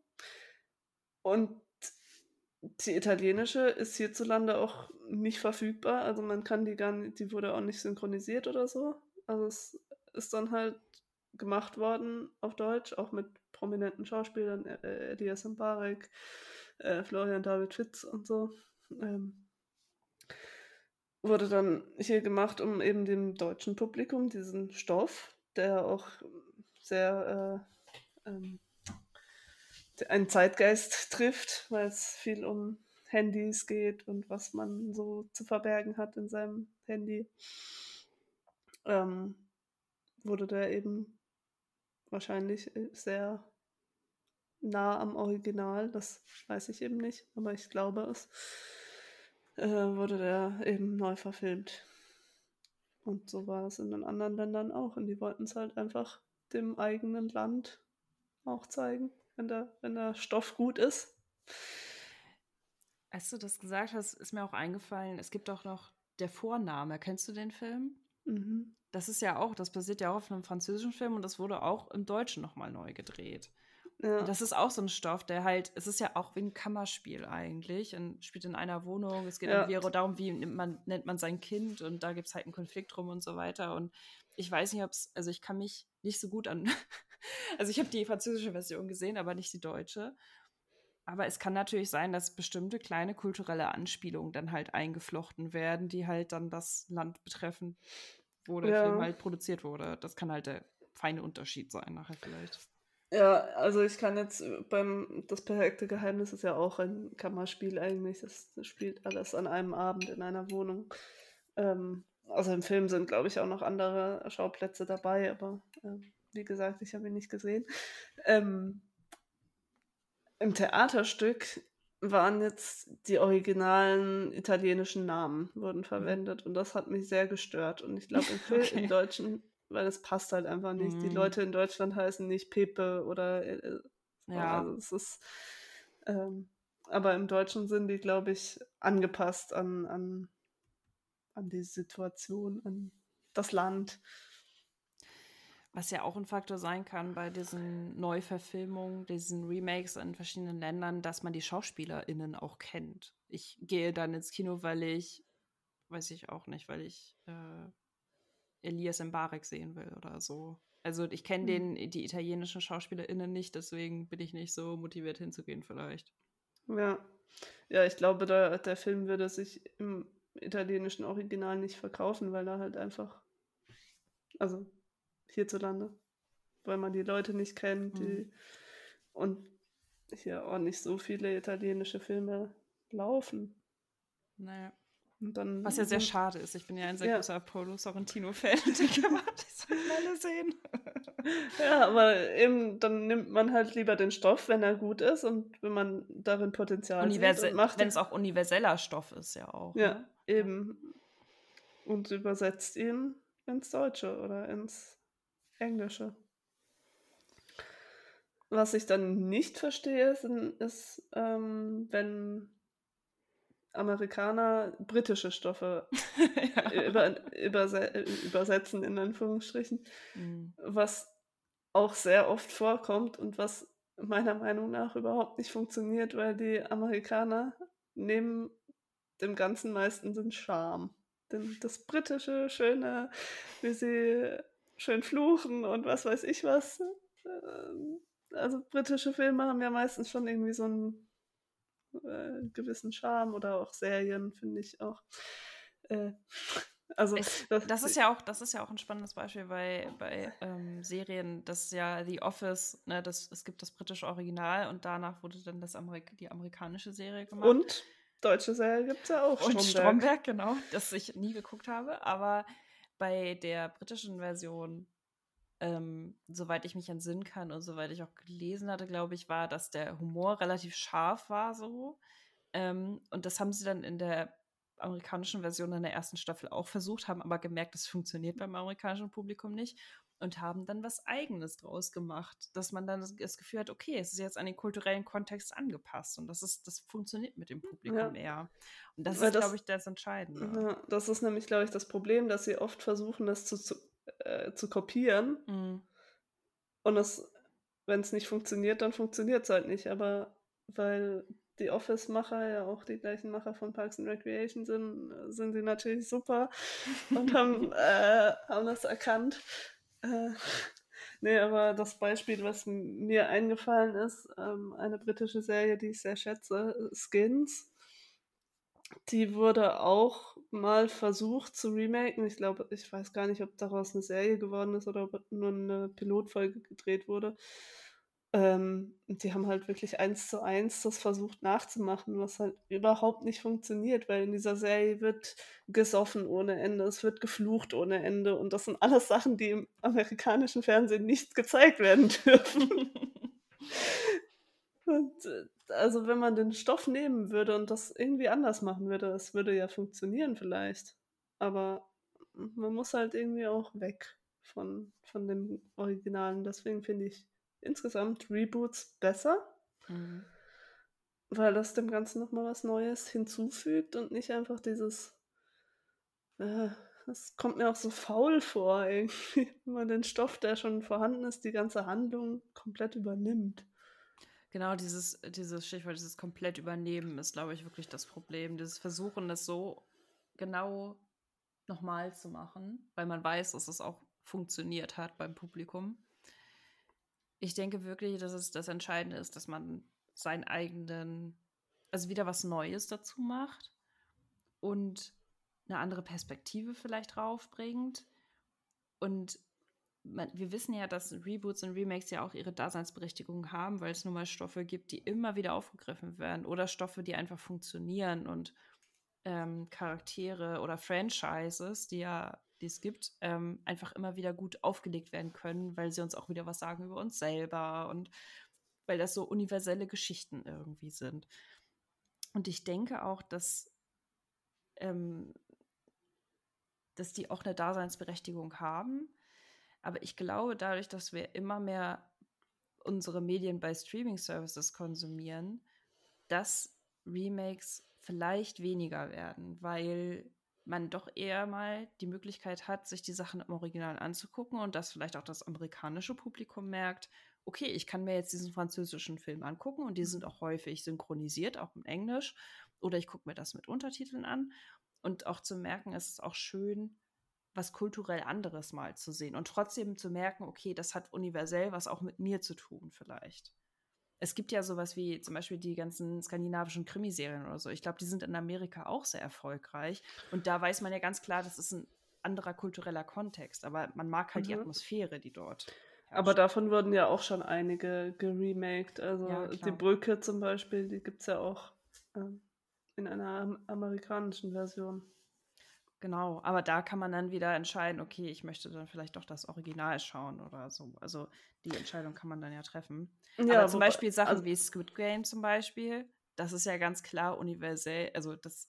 Und die italienische ist hierzulande auch nicht verfügbar. Also man kann die gar nicht, die wurde auch nicht synchronisiert oder so. Also es ist dann halt gemacht worden auf Deutsch, auch mit prominenten Schauspielern, äh, Elias Mbarek, äh, Florian David Fitz und so. Ähm, wurde dann hier gemacht, um eben dem deutschen Publikum diesen Stoff, der auch sehr äh, ähm, einen Zeitgeist trifft, weil es viel um Handys geht und was man so zu verbergen hat in seinem Handy, ähm, wurde der eben wahrscheinlich äh, sehr nah am Original. Das weiß ich eben nicht, aber ich glaube es. Äh, wurde der eben neu verfilmt. Und so war es in den anderen Ländern auch. Und die wollten es halt einfach dem eigenen Land auch zeigen wenn der, wenn der Stoff gut ist. Als du das gesagt hast, ist mir auch eingefallen, es gibt auch noch der Vorname. Kennst du den Film? Mhm. Das ist ja auch, das basiert ja auch auf einem französischen Film und das wurde auch im Deutschen nochmal neu gedreht. Ja. Das ist auch so ein Stoff, der halt, es ist ja auch wie ein Kammerspiel eigentlich und spielt in einer Wohnung. Es geht ja. irgendwie darum, wie nennt man, nennt man sein Kind und da gibt es halt einen Konflikt drum und so weiter. Und ich weiß nicht, ob es, also ich kann mich nicht so gut an [laughs] also ich habe die französische Version gesehen, aber nicht die deutsche. Aber es kann natürlich sein, dass bestimmte kleine kulturelle Anspielungen dann halt eingeflochten werden, die halt dann das Land betreffen, wo der ja. Film halt produziert wurde. Das kann halt der feine Unterschied sein nachher vielleicht. Ja, also ich kann jetzt beim Das perfekte Geheimnis ist ja auch ein Kammerspiel eigentlich. Das spielt alles an einem Abend in einer Wohnung. Ähm, also im Film sind, glaube ich, auch noch andere Schauplätze dabei, aber ähm, wie gesagt, ich habe ihn nicht gesehen. Ähm, Im Theaterstück waren jetzt die originalen italienischen Namen wurden mhm. verwendet und das hat mich sehr gestört. Und ich glaube, im [laughs] Film, okay. im Deutschen, weil es passt halt einfach nicht. Mhm. Die Leute in Deutschland heißen nicht Pepe oder äh, ja. Also es ist ähm, aber im Deutschen sind die, glaube ich, angepasst an, an, an die Situation, an das Land. Was ja auch ein Faktor sein kann bei diesen Neuverfilmungen, diesen Remakes in verschiedenen Ländern, dass man die SchauspielerInnen auch kennt. Ich gehe dann ins Kino, weil ich, weiß ich auch nicht, weil ich äh, Elias Mbarek sehen will oder so. Also ich kenne mhm. die italienischen SchauspielerInnen nicht, deswegen bin ich nicht so motiviert hinzugehen vielleicht. Ja. Ja, ich glaube, der, der Film würde sich im italienischen Original nicht verkaufen, weil er halt einfach, also hierzulande, weil man die Leute nicht kennt, die, mhm. und hier auch nicht so viele italienische Filme laufen. Naja. Dann, Was ja sehr schade ist. Ich bin ja ein sehr ja. großer Polo Sorrentino-Fan. [laughs] Den kann man alle sehen. ja, aber eben, dann nimmt man halt lieber den Stoff, wenn er gut ist und wenn man darin Potenzial Universe sieht. Macht wenn es auch universeller Stoff ist, ja auch. Ja, ne? eben. Und übersetzt ihn ins Deutsche oder ins Englische. Was ich dann nicht verstehe, ist, ist ähm, wenn Amerikaner britische Stoffe [laughs] ja. über, überse übersetzen, in Anführungsstrichen, mhm. was auch sehr oft vorkommt und was meiner Meinung nach überhaupt nicht funktioniert, weil die Amerikaner nehmen dem Ganzen meistens den Charme. Denn das britische, schöne, wie sie schön fluchen und was weiß ich was. Ähm, also britische Filme haben ja meistens schon irgendwie so einen äh, gewissen Charme oder auch Serien, finde ich auch. Äh, [laughs] also ich, das, das, ist ja auch, das ist ja auch ein spannendes Beispiel bei, bei ähm, Serien, dass ja The Office, ne, das, es gibt das britische Original und danach wurde dann das Amerik die amerikanische Serie gemacht. Und deutsche Serie gibt es ja auch. Und Stromberg. Stromberg, genau, das ich nie geguckt habe. Aber bei der britischen Version ähm, soweit ich mich entsinnen kann und soweit ich auch gelesen hatte, glaube ich, war, dass der Humor relativ scharf war so. Ähm, und das haben sie dann in der amerikanischen Version in der ersten Staffel auch versucht, haben aber gemerkt, das funktioniert beim amerikanischen Publikum nicht und haben dann was Eigenes draus gemacht, dass man dann das Gefühl hat, okay, es ist jetzt an den kulturellen Kontext angepasst und das ist, das funktioniert mit dem Publikum ja. eher. Und das Weil ist, glaube ich, das Entscheidende. Ja, das ist nämlich, glaube ich, das Problem, dass sie oft versuchen, das zu, zu äh, zu kopieren. Mhm. Und wenn es nicht funktioniert, dann funktioniert es halt nicht. Aber weil die Office-Macher ja auch die gleichen Macher von Parks and Recreation sind, sind sie natürlich super und haben, [laughs] äh, haben das erkannt. Äh, [laughs] nee, aber das Beispiel, was mir eingefallen ist, ähm, eine britische Serie, die ich sehr schätze, Skins. Die wurde auch mal versucht zu remaken. Ich glaube, ich weiß gar nicht, ob daraus eine Serie geworden ist oder ob nur eine Pilotfolge gedreht wurde. Ähm, die haben halt wirklich eins zu eins das versucht nachzumachen, was halt überhaupt nicht funktioniert, weil in dieser Serie wird gesoffen ohne Ende, es wird geflucht ohne Ende und das sind alles Sachen, die im amerikanischen Fernsehen nicht gezeigt werden [laughs] dürfen. und äh, also wenn man den Stoff nehmen würde und das irgendwie anders machen würde, es würde ja funktionieren vielleicht. Aber man muss halt irgendwie auch weg von, von dem Originalen. Deswegen finde ich insgesamt Reboots besser. Mhm. Weil das dem Ganzen nochmal was Neues hinzufügt und nicht einfach dieses. Äh, das kommt mir auch so faul vor, irgendwie, [laughs] wenn man den Stoff, der schon vorhanden ist, die ganze Handlung komplett übernimmt. Genau, dieses, dieses Stichwort, dieses komplett übernehmen ist, glaube ich, wirklich das Problem. Dieses Versuchen, das so genau nochmal zu machen, weil man weiß, dass es auch funktioniert hat beim Publikum. Ich denke wirklich, dass es das Entscheidende ist, dass man seinen eigenen, also wieder was Neues dazu macht und eine andere Perspektive vielleicht draufbringt und man, wir wissen ja, dass Reboots und Remakes ja auch ihre Daseinsberechtigung haben, weil es nun mal Stoffe gibt, die immer wieder aufgegriffen werden oder Stoffe, die einfach funktionieren und ähm, Charaktere oder Franchises, die ja, die es gibt, ähm, einfach immer wieder gut aufgelegt werden können, weil sie uns auch wieder was sagen über uns selber und weil das so universelle Geschichten irgendwie sind. Und ich denke auch, dass, ähm, dass die auch eine Daseinsberechtigung haben aber ich glaube, dadurch, dass wir immer mehr unsere Medien bei Streaming-Services konsumieren, dass Remakes vielleicht weniger werden, weil man doch eher mal die Möglichkeit hat, sich die Sachen im Original anzugucken und dass vielleicht auch das amerikanische Publikum merkt, okay, ich kann mir jetzt diesen französischen Film angucken und die sind auch häufig synchronisiert, auch im Englisch, oder ich gucke mir das mit Untertiteln an und auch zu merken, es ist auch schön, was kulturell anderes mal zu sehen und trotzdem zu merken, okay, das hat universell was auch mit mir zu tun vielleicht. Es gibt ja sowas wie zum Beispiel die ganzen skandinavischen Krimiserien oder so. Ich glaube, die sind in Amerika auch sehr erfolgreich. Und da weiß man ja ganz klar, das ist ein anderer kultureller Kontext. Aber man mag halt mhm. die Atmosphäre, die dort. Herrscht. Aber davon wurden ja auch schon einige geremaked. Also ja, die Brücke zum Beispiel, die gibt es ja auch ähm, in einer amerikanischen Version. Genau, aber da kann man dann wieder entscheiden, okay, ich möchte dann vielleicht doch das Original schauen oder so. Also die Entscheidung kann man dann ja treffen. Ja, aber zum wobei, Beispiel Sachen also, wie Squid Game zum Beispiel, das ist ja ganz klar universell, also das,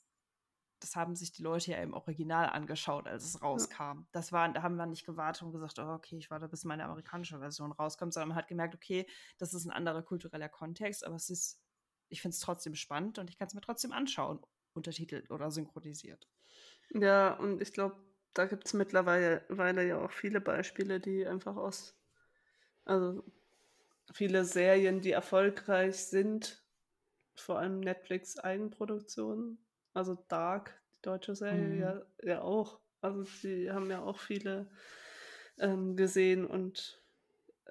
das haben sich die Leute ja im Original angeschaut, als es rauskam. Ja. Das war, da haben wir nicht gewartet und gesagt, oh, okay, ich warte, bis meine amerikanische Version rauskommt, sondern man hat gemerkt, okay, das ist ein anderer kultureller Kontext, aber es ist, ich finde es trotzdem spannend und ich kann es mir trotzdem anschauen, untertitelt oder synchronisiert. Ja, und ich glaube, da gibt es mittlerweile ja auch viele Beispiele, die einfach aus, also viele Serien, die erfolgreich sind, vor allem Netflix Eigenproduktionen, also Dark, die deutsche Serie, mhm. ja, ja auch. Also die haben ja auch viele ähm, gesehen und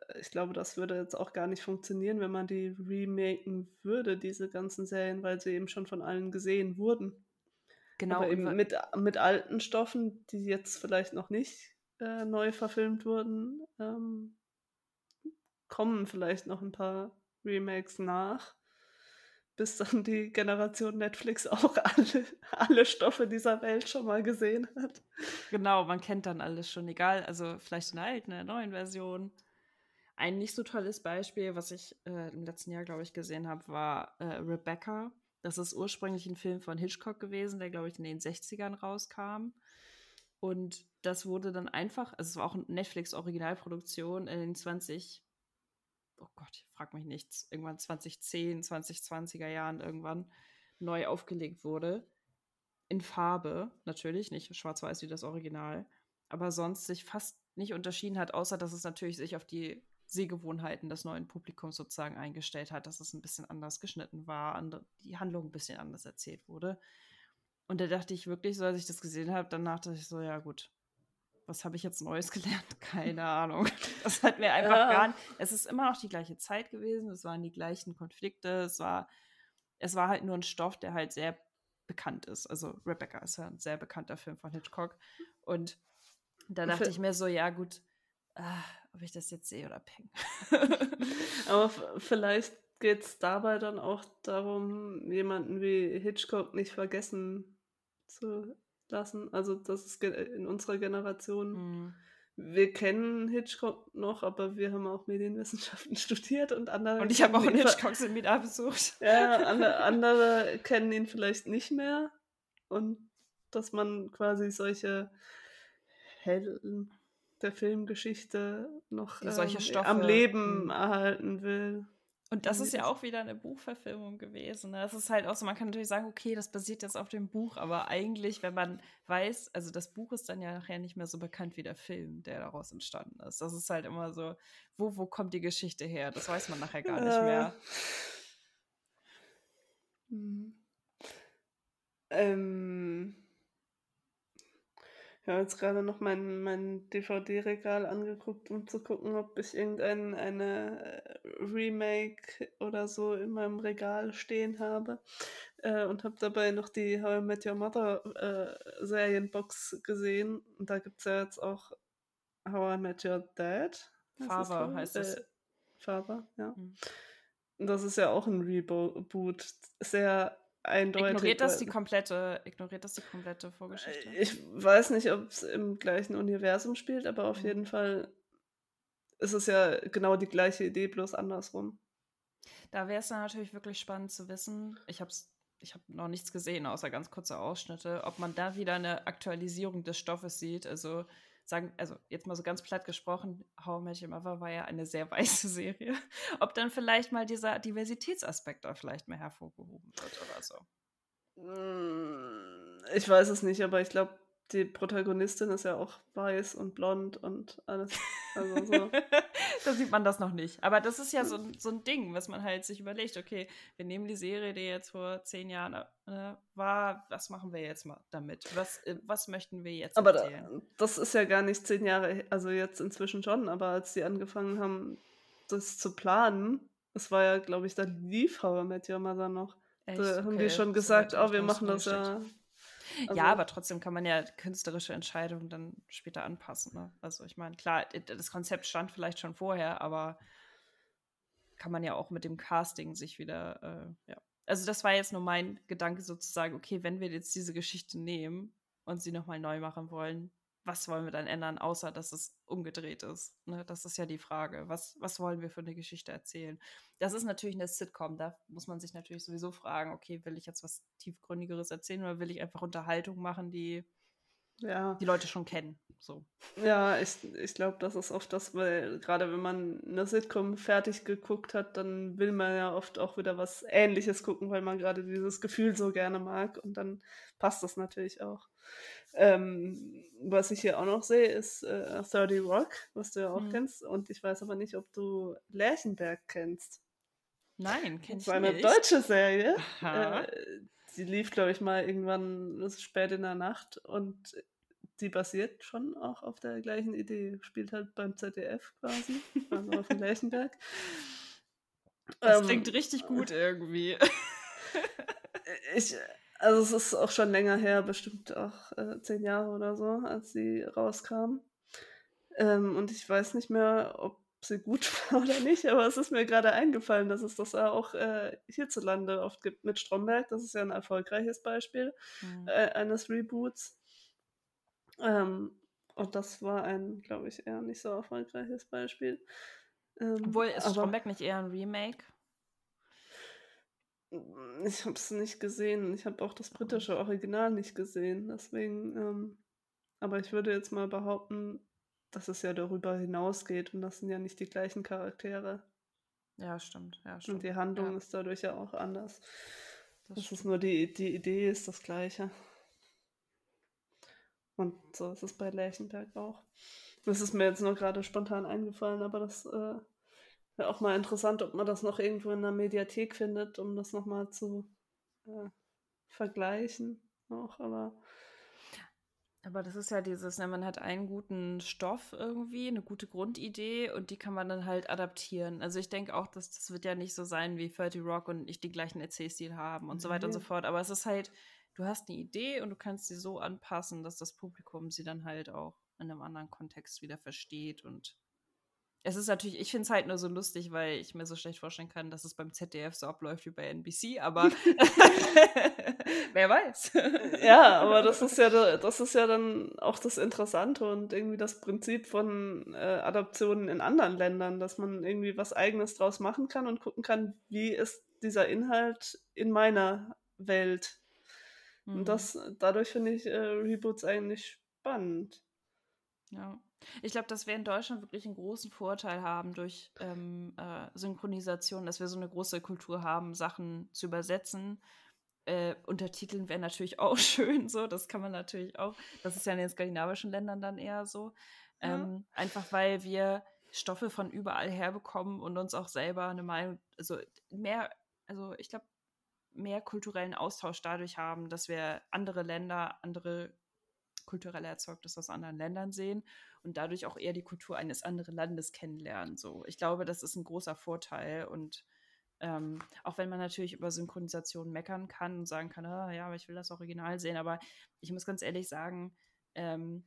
äh, ich glaube, das würde jetzt auch gar nicht funktionieren, wenn man die remaken würde, diese ganzen Serien, weil sie eben schon von allen gesehen wurden. Genau. Aber eben mit, mit alten Stoffen, die jetzt vielleicht noch nicht äh, neu verfilmt wurden, ähm, kommen vielleicht noch ein paar Remakes nach, bis dann die Generation Netflix auch [laughs] alle, alle Stoffe dieser Welt schon mal gesehen hat. Genau, man kennt dann alles schon, egal, also vielleicht in der alten, in der neuen Version. Ein nicht so tolles Beispiel, was ich äh, im letzten Jahr, glaube ich, gesehen habe, war äh, Rebecca das ist ursprünglich ein Film von Hitchcock gewesen, der, glaube ich, in den 60ern rauskam. Und das wurde dann einfach, also es war auch eine Netflix-Originalproduktion in den 20, oh Gott, frag mich nichts, irgendwann 2010, 2020er Jahren irgendwann neu aufgelegt wurde. In Farbe, natürlich, nicht schwarz-weiß wie das Original, aber sonst sich fast nicht unterschieden hat, außer dass es natürlich sich auf die Sehgewohnheiten des neuen Publikums sozusagen eingestellt hat, dass es ein bisschen anders geschnitten war, andere, die Handlung ein bisschen anders erzählt wurde. Und da dachte ich wirklich, so als ich das gesehen habe, danach dachte ich so, ja gut, was habe ich jetzt Neues [laughs] gelernt? Keine Ahnung. [laughs] Das hat mir einfach ja. gar nicht. Es ist immer noch die gleiche Zeit gewesen, es waren die gleichen Konflikte, es war, es war halt nur ein Stoff, der halt sehr bekannt ist. Also Rebecca ist ja ein sehr bekannter Film von Hitchcock. Und da dachte ich mir so, ja gut, ah, ob ich das jetzt sehe oder peng. [laughs] Aber vielleicht geht es dabei dann auch darum, jemanden wie Hitchcock nicht vergessen zu lassen. Also das ist in unserer Generation. Mhm. Wir kennen Hitchcock noch, aber wir haben auch Medienwissenschaften [laughs] studiert und andere. Und ich habe auch ein Hitchcock-Seminar besucht. [laughs] Ja, andere, andere kennen ihn vielleicht nicht mehr. Und dass man quasi solche Helden der Filmgeschichte noch Solche ähm, Stoffe. am Leben mhm. erhalten will. Und das ist ja auch wieder eine Buchverfilmung gewesen. Das ne? ist halt auch so, man kann natürlich sagen, okay, das basiert jetzt auf dem Buch, aber eigentlich, wenn man weiß, also das Buch ist dann ja nachher nicht mehr so bekannt wie der Film, der daraus entstanden ist. Das ist halt immer so, wo, wo kommt die Geschichte her? Das weiß man nachher gar nicht mehr. Mhm. Ähm, ich habe jetzt gerade noch mein, mein DVD-Regal angeguckt, um zu gucken, ob ich irgendeine eine äh, Remake oder so in meinem Regal stehen habe. Äh, und habe dabei noch die How I Met Your Mother äh, Serienbox gesehen. Und da gibt es ja jetzt auch How I Met Your Dad. Father heißt es. Äh, Father, ja. Mhm. Und das ist ja auch ein Reboot. Sehr eindeutig. Ignoriert das die komplette, ignoriert das die komplette Vorgeschichte? Ich weiß nicht, ob es im gleichen Universum spielt, aber auf mhm. jeden Fall ist es ja genau die gleiche Idee, bloß andersrum. Da wäre es dann natürlich wirklich spannend zu wissen. Ich habe ich habe noch nichts gesehen, außer ganz kurze Ausschnitte, ob man da wieder eine Aktualisierung des Stoffes sieht. Also sagen, also jetzt mal so ganz platt gesprochen, How I Met Your Mother war ja eine sehr [laughs] weiße Serie, ob dann vielleicht mal dieser Diversitätsaspekt da vielleicht mehr hervorgehoben wird oder so. Hm, ich weiß es nicht, aber ich glaube, die Protagonistin ist ja auch weiß und blond und alles. Also so. [laughs] da sieht man das noch nicht. Aber das ist ja so, so ein Ding, was man halt sich überlegt, okay, wir nehmen die Serie, die jetzt vor zehn Jahren äh, war, was machen wir jetzt mal damit? Was, äh, was möchten wir jetzt aber erzählen? Da, das ist ja gar nicht zehn Jahre, also jetzt inzwischen schon, aber als die angefangen haben, das zu planen, Es war ja, glaube ich, da lief How I Met Your Mother noch. Echt? Da haben okay. die schon gesagt, oh, wir machen das ja. Also, ja, aber trotzdem kann man ja künstlerische Entscheidungen dann später anpassen. Ne? Also ich meine, klar, das Konzept stand vielleicht schon vorher, aber kann man ja auch mit dem Casting sich wieder, äh, ja. Also das war jetzt nur mein Gedanke sozusagen, okay, wenn wir jetzt diese Geschichte nehmen und sie nochmal neu machen wollen, was wollen wir dann ändern, außer dass es umgedreht ist? Ne? Das ist ja die Frage. Was, was wollen wir für eine Geschichte erzählen? Das ist natürlich eine Sitcom. Da muss man sich natürlich sowieso fragen, okay, will ich jetzt was tiefgründigeres erzählen oder will ich einfach Unterhaltung machen, die ja. die Leute schon kennen? So. Ja, ich, ich glaube, das ist oft das, weil gerade wenn man eine Sitcom fertig geguckt hat, dann will man ja oft auch wieder was Ähnliches gucken, weil man gerade dieses Gefühl so gerne mag und dann passt das natürlich auch. Ähm, was ich hier auch noch sehe, ist äh, 30 Rock, was du ja auch mhm. kennst. Und ich weiß aber nicht, ob du Lerchenberg kennst. Nein, kennst du nicht. Das war eine deutsche Serie. Äh, die lief, glaube ich, mal irgendwann spät in der Nacht und die basiert schon auch auf der gleichen Idee. Spielt halt beim ZDF quasi, [laughs] also auf dem Lerchenberg. Das ähm, klingt richtig gut irgendwie. [laughs] ich, also es ist auch schon länger her, bestimmt auch äh, zehn Jahre oder so, als sie rauskam. Ähm, und ich weiß nicht mehr, ob sie gut [laughs] war oder nicht, aber es ist mir gerade eingefallen, dass es das auch äh, hierzulande oft gibt mit Stromberg. Das ist ja ein erfolgreiches Beispiel mhm. äh, eines Reboots. Ähm, und das war ein, glaube ich, eher nicht so erfolgreiches Beispiel. Ähm, Obwohl, ist Stromberg nicht eher ein Remake? Ich habe es nicht gesehen. Ich habe auch das britische Original nicht gesehen. Deswegen, ähm, aber ich würde jetzt mal behaupten, dass es ja darüber hinausgeht und das sind ja nicht die gleichen Charaktere. Ja, stimmt. Ja, stimmt. Und die Handlung ja. ist dadurch ja auch anders. Das, das ist nur die, die Idee ist das gleiche. Und so ist es bei Lerchenberg auch. Das ist mir jetzt nur gerade spontan eingefallen, aber das äh, Wäre auch mal interessant, ob man das noch irgendwo in der Mediathek findet, um das nochmal zu äh, vergleichen. Auch, aber. Aber das ist ja dieses, ne, man hat einen guten Stoff irgendwie, eine gute Grundidee und die kann man dann halt adaptieren. Also ich denke auch, dass das wird ja nicht so sein wie 30 Rock und nicht die gleichen Erzählstil haben und nee. so weiter und so fort. Aber es ist halt, du hast eine Idee und du kannst sie so anpassen, dass das Publikum sie dann halt auch in einem anderen Kontext wieder versteht und es ist natürlich, ich finde es halt nur so lustig, weil ich mir so schlecht vorstellen kann, dass es beim ZDF so abläuft wie bei NBC, aber [laughs] [laughs] wer weiß. [laughs] ja, aber das ist ja, das ist ja dann auch das Interessante und irgendwie das Prinzip von äh, Adaptionen in anderen Ländern, dass man irgendwie was Eigenes draus machen kann und gucken kann, wie ist dieser Inhalt in meiner Welt. Mhm. Und das, dadurch finde ich äh, Reboots eigentlich spannend. Ja. Ich glaube, dass wir in Deutschland wirklich einen großen Vorteil haben durch ähm, äh, Synchronisation, dass wir so eine große Kultur haben, Sachen zu übersetzen. Äh, Untertiteln wäre natürlich [laughs] auch schön, so, das kann man natürlich auch. Das ist ja in den skandinavischen Ländern dann eher so. Ähm, ja. Einfach weil wir Stoffe von überall herbekommen und uns auch selber eine Meinung, also mehr, also ich glaube, mehr kulturellen Austausch dadurch haben, dass wir andere Länder, andere kulturelle Erzeugnis aus anderen Ländern sehen und dadurch auch eher die Kultur eines anderen Landes kennenlernen. So, ich glaube, das ist ein großer Vorteil und ähm, auch wenn man natürlich über Synchronisation meckern kann und sagen kann, ah, ja, aber ich will das Original sehen, aber ich muss ganz ehrlich sagen, ähm,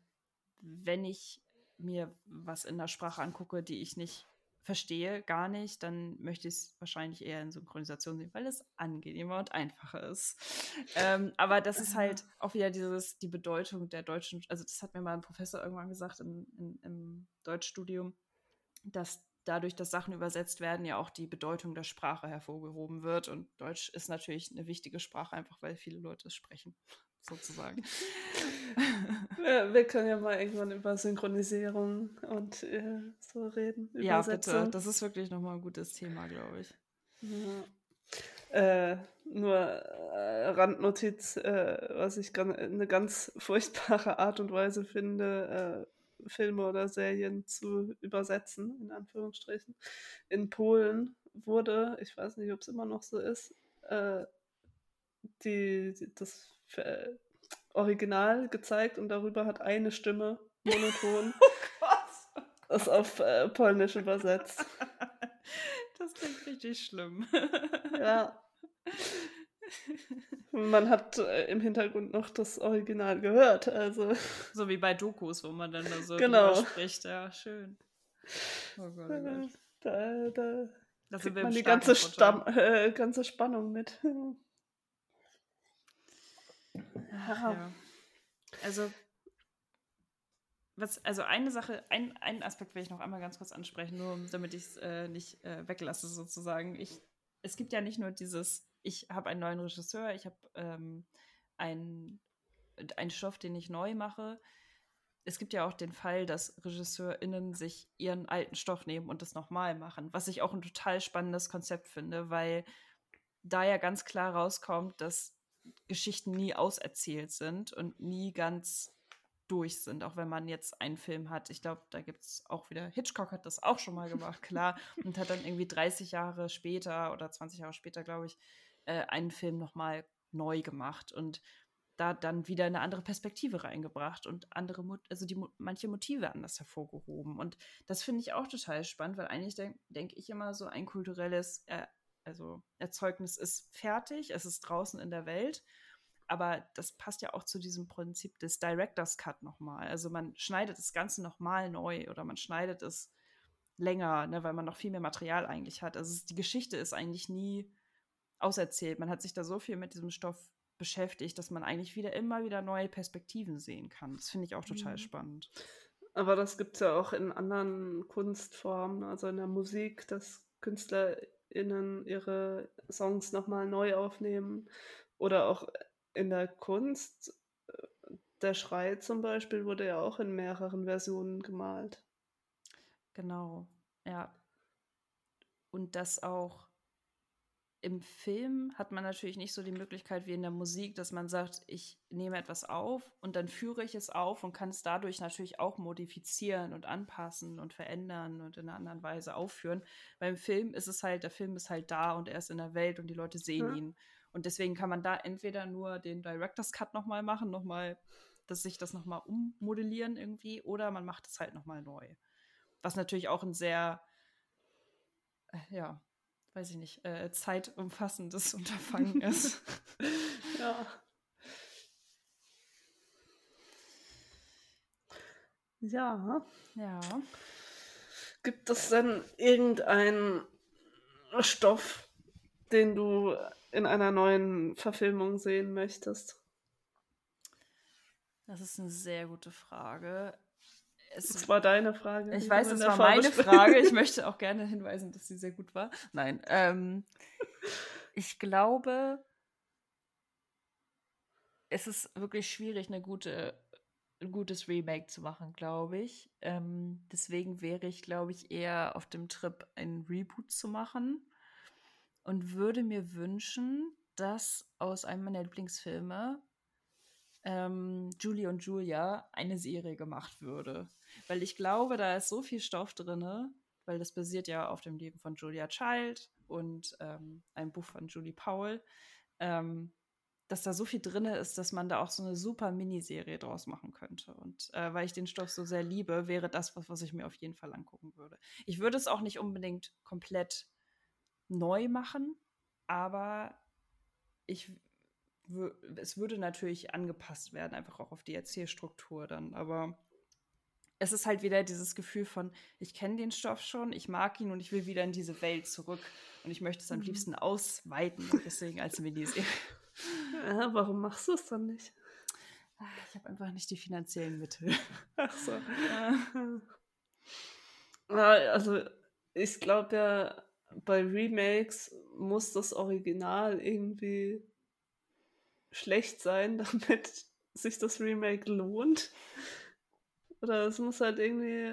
wenn ich mir was in der Sprache angucke, die ich nicht verstehe, gar nicht, dann möchte ich es wahrscheinlich eher in Synchronisation sehen, weil es angenehmer und einfacher ist. [laughs] Ähm, aber das ist halt auch wieder dieses, die Bedeutung der deutschen, also das hat mir mal ein Professor irgendwann gesagt im, im, im Deutschstudium, dass dadurch, dass Sachen übersetzt werden, ja auch die Bedeutung der Sprache hervorgehoben wird. Und Deutsch ist natürlich eine wichtige Sprache, einfach weil viele Leute es sprechen, sozusagen. [laughs] Ja, wir können ja mal irgendwann über Synchronisierung und äh, so reden. Ja, bitte. Das ist wirklich nochmal ein gutes Thema, glaube ich. Ja. Äh, nur äh, Randnotiz, äh, was ich eine ganz [laughs] furchtbare Art und Weise finde, äh, Filme oder Serien zu übersetzen, in Anführungsstrichen. In Polen wurde, ich weiß nicht, ob es immer noch so ist, äh, die, das Original gezeigt und darüber hat eine Stimme monoton [laughs] oh das auf äh, Polnisch übersetzt. [laughs] Das klingt richtig schlimm. Ja. Man hat äh, im Hintergrund noch das Original gehört, also. So wie bei Dokus, wo man dann da so Genau. spricht. Ja, schön. Oh Gott, oh Gott. Da, da Da kriegt man die ganze. Stamm, äh, ganze Spannung mit. Ja. Also, was, also eine Sache, ein, einen Aspekt will ich noch einmal ganz kurz ansprechen, nur damit ich es äh, nicht äh, weglasse sozusagen. Ich, es gibt ja nicht nur dieses, ich habe einen neuen Regisseur, ich habe ähm, einen Stoff, den ich neu mache. Es gibt ja auch den Fall, dass RegisseurInnen sich ihren alten Stoff nehmen und das nochmal machen, was ich auch ein total spannendes Konzept finde, weil da ja ganz klar rauskommt, dass Geschichten nie auserzählt sind und nie ganz durch sind, auch wenn man jetzt einen Film hat. Ich glaube, da gibt es auch wieder, Hitchcock hat das auch schon mal gemacht, klar, [laughs] und hat dann irgendwie 30 Jahre später oder 20 Jahre später, glaube ich, äh, einen Film nochmal neu gemacht und da dann wieder eine andere Perspektive reingebracht und andere, Mo also die manche Motive anders hervorgehoben. Und das finde ich auch total spannend, weil eigentlich denke denk ich immer so, ein kulturelles äh, also Erzeugnis ist fertig, es ist draußen in der Welt. Aber das passt ja auch zu diesem Prinzip des Director's Cut nochmal. Also man schneidet das Ganze nochmal neu oder man schneidet es länger, ne, weil man noch viel mehr Material eigentlich hat. Also es, die Geschichte ist eigentlich nie auserzählt. Man hat sich da so viel mit diesem Stoff beschäftigt, dass man eigentlich wieder immer wieder neue Perspektiven sehen kann. Das finde ich auch total Mhm. spannend. Aber das gibt es ja auch in anderen Kunstformen, also in der Musik, dass KünstlerInnen ihre Songs nochmal neu aufnehmen. Oder auch in der Kunst. Der Schrei zum Beispiel wurde ja auch in mehreren Versionen gemalt. Genau, ja. Und das auch im Film hat man natürlich nicht so die Möglichkeit wie in der Musik, dass man sagt, ich nehme etwas auf und dann führe ich es auf und kann es dadurch natürlich auch modifizieren und anpassen und verändern und in einer anderen Weise aufführen. Beim Film ist es halt, der Film ist halt da und er ist in der Welt und die Leute sehen Ja. ihn. Und deswegen kann man da entweder nur den Director's Cut nochmal machen, nochmal, dass sich das nochmal ummodellieren irgendwie, oder man macht es halt nochmal neu. Was natürlich auch ein sehr, äh, ja, weiß ich nicht, äh, zeitumfassendes Unterfangen ist. [laughs] Ja. Ja. ja. Gibt es denn irgendeinen Stoff, den du in einer neuen Verfilmung sehen möchtest? Das ist eine sehr gute Frage. Es, Das war deine Frage. ich weiß, der war meine Vorbespre- Frage. Ich [laughs] möchte auch gerne hinweisen, dass sie sehr gut war. Nein, ähm, ich glaube, es ist wirklich schwierig, eine gute, ein gutes Remake zu machen, glaube ich. Ähm, deswegen wäre ich, glaube ich, eher auf dem Trip, ein Reboot zu machen und würde mir wünschen, dass aus einem meiner Lieblingsfilme ähm, Julie und Julia eine Serie gemacht würde. Weil ich glaube, da ist so viel Stoff drin, weil das basiert ja auf dem Leben von Julia Child und ähm, einem Buch von Julie Powell, ähm, dass da so viel drin ist, dass man da auch so eine super Miniserie draus machen könnte. Und äh, weil ich den Stoff so sehr liebe, wäre das was, was ich mir auf jeden Fall angucken würde. Ich würde es auch nicht unbedingt komplett neu machen, aber ich es würde natürlich angepasst werden, einfach auch auf die Erzählstruktur dann. Aber es ist halt wieder dieses Gefühl von, ich kenne den Stoff schon, ich mag ihn und ich will wieder in diese Welt zurück. Und ich möchte es am Mhm. liebsten ausweiten, deswegen als Miniserie. [laughs] Ja, warum machst du es dann nicht? Ah, Ich habe einfach nicht die finanziellen Mittel. [laughs] Ach so. [laughs] Ja, also ich glaube ja, bei Remakes muss das Original irgendwie schlecht sein, [laughs] damit sich das Remake lohnt. Oder es muss halt irgendwie,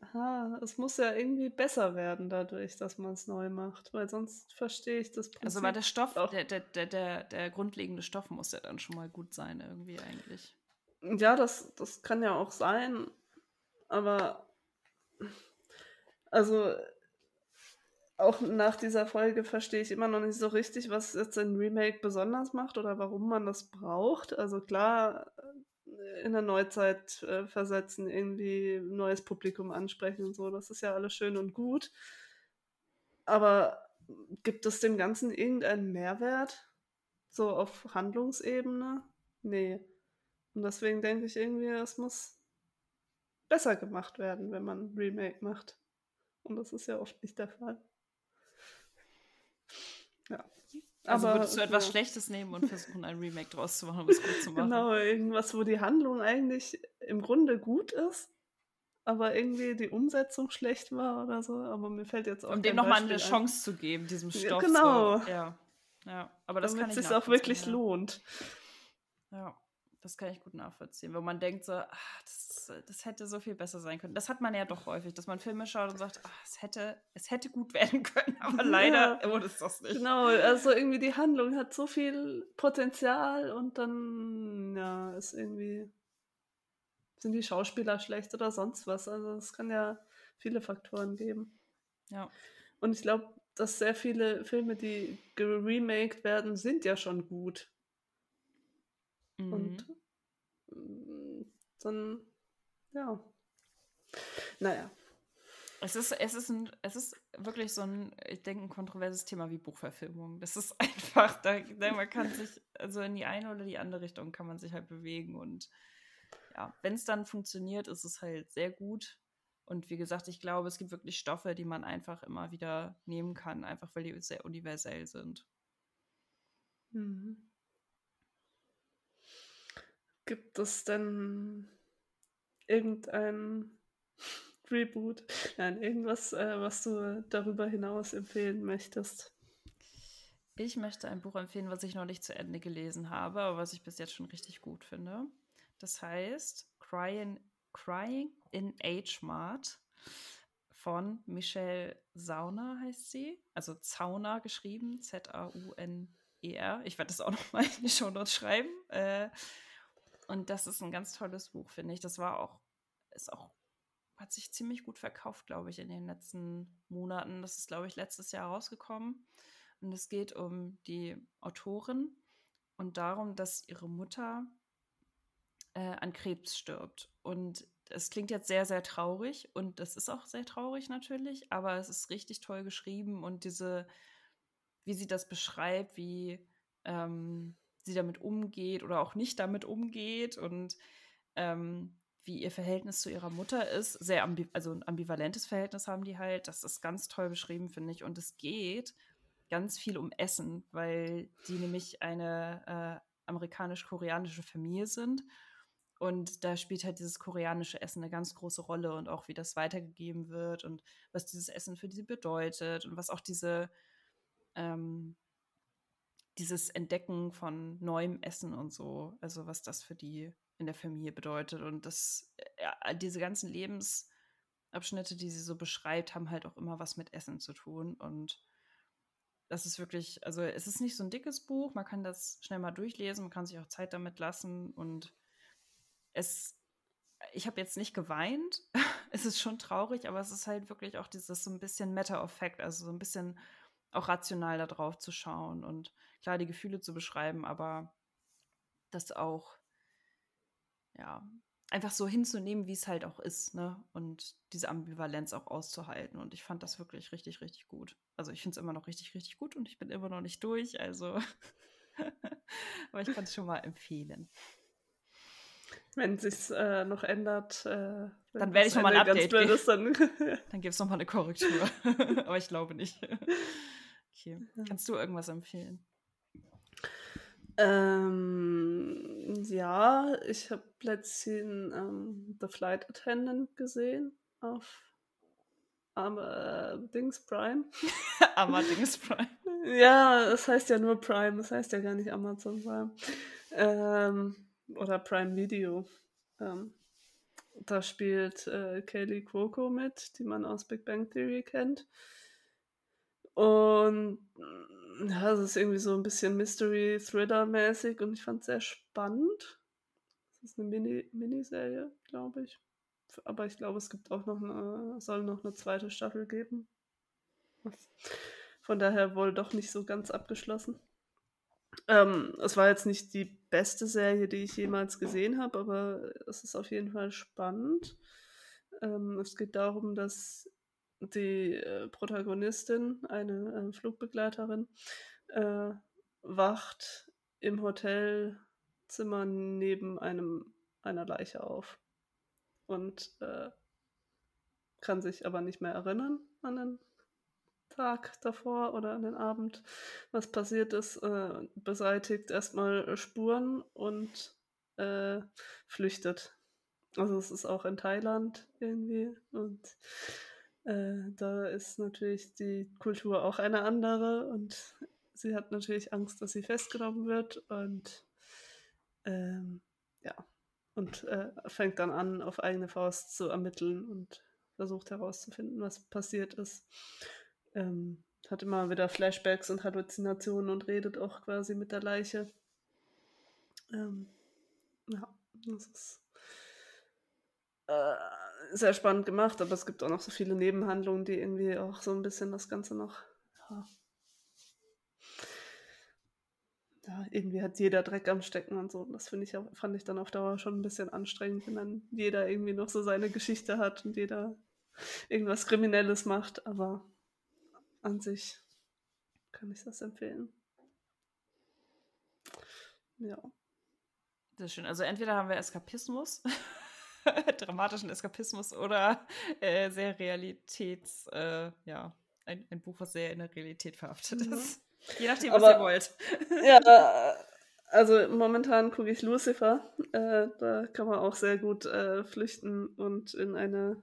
aha, es muss ja irgendwie besser werden dadurch, dass man es neu macht, weil sonst verstehe ich das Prinzip Also war der Stoff, der, der, der, der, der grundlegende Stoff muss ja dann schon mal gut sein, irgendwie eigentlich. Ja, das, das kann ja auch sein, aber also auch nach dieser Folge verstehe ich immer noch nicht so richtig, was jetzt ein Remake besonders macht oder warum man das braucht. Also klar, äh, in der Neuzeit äh, versetzen, irgendwie neues Publikum ansprechen und so, das ist ja alles schön und gut. aber gibt es dem Ganzen irgendeinen Mehrwert? So auf Handlungsebene? Nee. Und deswegen denke ich irgendwie, es muss besser gemacht werden, wenn man ein Remake macht. Und das ist ja oft nicht der Fall. Ja. Also Aber, würdest du etwas ja. Schlechtes nehmen und versuchen, ein Remake draus zu machen, um es gut zu machen? Genau, irgendwas, wo die Handlung eigentlich im Grunde gut ist, aber irgendwie die Umsetzung schlecht war oder so. Aber mir fällt jetzt auch. Um dem nochmal eine Chance zu geben, diesem Stoff. Ja, genau. So. Ja. ja. Aber das Damit kann es sich auch wirklich lohnt. Ja. Das kann ich gut nachvollziehen, wenn man denkt so, ach, das, das, hätte so viel besser sein können. Das hat man ja doch häufig, dass man Filme schaut und sagt, ach, es hätte, es hätte gut [laughs] werden können, aber leider ja, wurde es das nicht. Genau, also irgendwie die Handlung hat so viel Potenzial und dann, ja, ist irgendwie, sind die Schauspieler schlecht oder sonst was. Also es kann ja viele Faktoren geben. Ja. Und ich glaube, dass sehr viele Filme, die geremaked werden, sind ja schon gut. Mhm. Und mm, dann, ja. Naja. Es ist, es, ist ein, es ist wirklich so ein, ich denke, ein kontroverses Thema wie Buchverfilmung. Das ist [laughs] einfach, da, man kann sich, also in die eine oder die andere Richtung kann man sich halt bewegen. Und ja, wenn es dann funktioniert, ist es halt sehr gut. Und wie gesagt, ich glaube, es gibt wirklich Stoffe, die man einfach immer wieder nehmen kann, einfach weil die sehr universell sind. Mhm. Gibt es denn irgendein Reboot? Nein, irgendwas, äh, was du darüber hinaus empfehlen möchtest? Ich möchte ein Buch empfehlen, was ich noch nicht zu Ende gelesen habe, aber was ich bis jetzt schon richtig gut finde. Das heißt Crying, Crying in Age Mart von Michelle Sauner heißt sie. Also Zauner geschrieben, Z-A-U-N-E-R. Ich werde das auch noch mal in die Show Notes schreiben. Äh, und das ist ein ganz tolles Buch, finde ich. Das war auch, ist auch, hat sich ziemlich gut verkauft, glaube ich, in den letzten Monaten. Das ist, glaube ich, letztes Jahr rausgekommen. Und es geht um die Autorin und darum, dass ihre Mutter äh, an Krebs stirbt. Und es klingt jetzt sehr, sehr traurig und das ist auch sehr traurig natürlich, aber es ist richtig toll geschrieben und diese, wie sie das beschreibt, wie ähm, sie damit umgeht oder auch nicht damit umgeht und ähm, wie ihr Verhältnis zu ihrer Mutter ist. Sehr ambi also ein ambivalentes Verhältnis haben die halt. Das ist ganz toll beschrieben, finde ich. Und es geht ganz viel um Essen, weil die nämlich eine äh, amerikanisch-koreanische Familie sind. Und da spielt halt dieses koreanische Essen eine ganz große Rolle und auch wie das weitergegeben wird und was dieses Essen für sie bedeutet und was auch diese ähm, dieses Entdecken von neuem Essen und so, also was das für die in der Familie bedeutet. Und das, ja, diese ganzen Lebensabschnitte, die sie so beschreibt, haben halt auch immer was mit Essen zu tun. Und das ist wirklich, also es ist nicht so ein dickes Buch, man kann das schnell mal durchlesen, man kann sich auch Zeit damit lassen. Und es, ich habe jetzt nicht geweint, [laughs] es ist schon traurig, aber es ist halt wirklich auch dieses so ein bisschen Matter of Fact, also so ein bisschen auch rational da drauf zu schauen und klar die Gefühle zu beschreiben, aber das auch, ja, einfach so hinzunehmen, wie es halt auch ist, ne? Und diese Ambivalenz auch auszuhalten. Und ich fand das wirklich richtig, richtig gut. Also ich finde es immer noch richtig, richtig gut und ich bin immer noch nicht durch, also. [laughs] aber ich kann es schon mal empfehlen. Wenn sich äh, noch ändert, äh, dann werde ich nochmal ein Update geben. Dann, [laughs] dann gibt es nochmal eine Korrektur. [laughs] aber ich glaube nicht. Okay. Kannst du irgendwas empfehlen? Ähm, ja, ich habe letztens ähm, The Flight Attendant gesehen auf Dings Prime. [laughs] Dings Prime. [laughs] ja, es heißt ja nur Prime, das heißt ja gar nicht Amazon Prime. Ähm, oder Prime Video. Ähm, da spielt äh, Kaylee Cuoco mit, die man aus Big Bang Theory kennt. Und ja, es ist irgendwie so ein bisschen Mystery-Thriller-mäßig und ich fand es sehr spannend. Das ist eine Mini Miniserie, glaube ich. Aber ich glaube, es gibt auch noch eine, soll noch eine zweite Staffel geben. Von daher wohl doch nicht so ganz abgeschlossen. Ähm, es war jetzt nicht die beste Serie, die ich jemals gesehen habe, aber es ist auf jeden Fall spannend. Ähm, es geht darum, dass die äh, Protagonistin, eine äh, Flugbegleiterin, äh, wacht im Hotelzimmer neben einem, einer Leiche auf und äh, kann sich aber nicht mehr erinnern an den Tag davor oder an den Abend, was passiert ist, äh, beseitigt erstmal Spuren und äh, flüchtet. Also es ist auch in Thailand irgendwie und äh, da ist natürlich die Kultur auch eine andere und sie hat natürlich Angst, dass sie festgenommen wird und ähm, ja, und äh, fängt dann an, auf eigene Faust zu ermitteln und versucht herauszufinden, was passiert ist. Ähm, hat immer wieder Flashbacks und Halluzinationen und redet auch quasi mit der Leiche. Ähm, ja, das ist äh, sehr spannend gemacht, aber es gibt auch noch so viele Nebenhandlungen, die irgendwie auch so ein bisschen das Ganze noch. Ja, ja irgendwie hat jeder Dreck am Stecken und so. das finde ich fand ich dann auf Dauer schon ein bisschen anstrengend, wenn dann jeder irgendwie noch so seine Geschichte hat und jeder irgendwas Kriminelles macht, aber an sich kann ich das empfehlen. Ja. Das ist schön. Also entweder haben wir Eskapismus, [laughs] [laughs] dramatischen Eskapismus oder äh, sehr Realitäts, äh, ja, ein, ein, Buch, was sehr in der Realität verhaftet mhm. ist. [laughs] Je nachdem, was Aber, ihr wollt. [laughs] ja, also momentan gucke ich Lucifer. Äh, da kann man auch sehr gut äh, flüchten und in eine,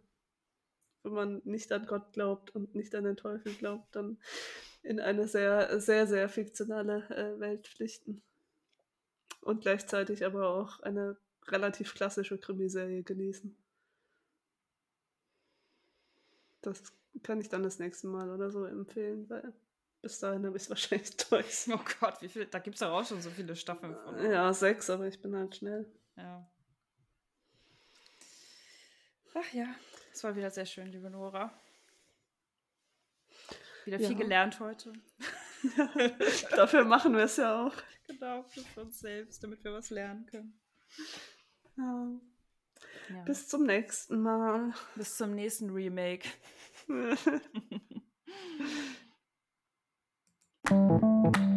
wenn man nicht an Gott glaubt und nicht an den Teufel glaubt, dann in eine sehr, sehr, sehr fiktionale äh, Welt flüchten und gleichzeitig aber auch eine relativ klassische Krimiserie genießen. Das kann ich dann das nächste Mal oder so empfehlen, weil bis dahin habe ich es [laughs] wahrscheinlich durch. Oh Gott, wie viel? Da gibt es ja auch schon so viele Staffeln von. Ja, sechs, aber ich bin halt schnell. Ja. Ach ja, es war wieder sehr schön, liebe Nora. Wieder viel ja. gelernt heute. Dafür machen wir es ja auch. Genau, für uns selbst, damit wir was lernen können. Ja. Ja. Bis zum nächsten Mal. Bis zum nächsten Remake. [laughs] [laughs]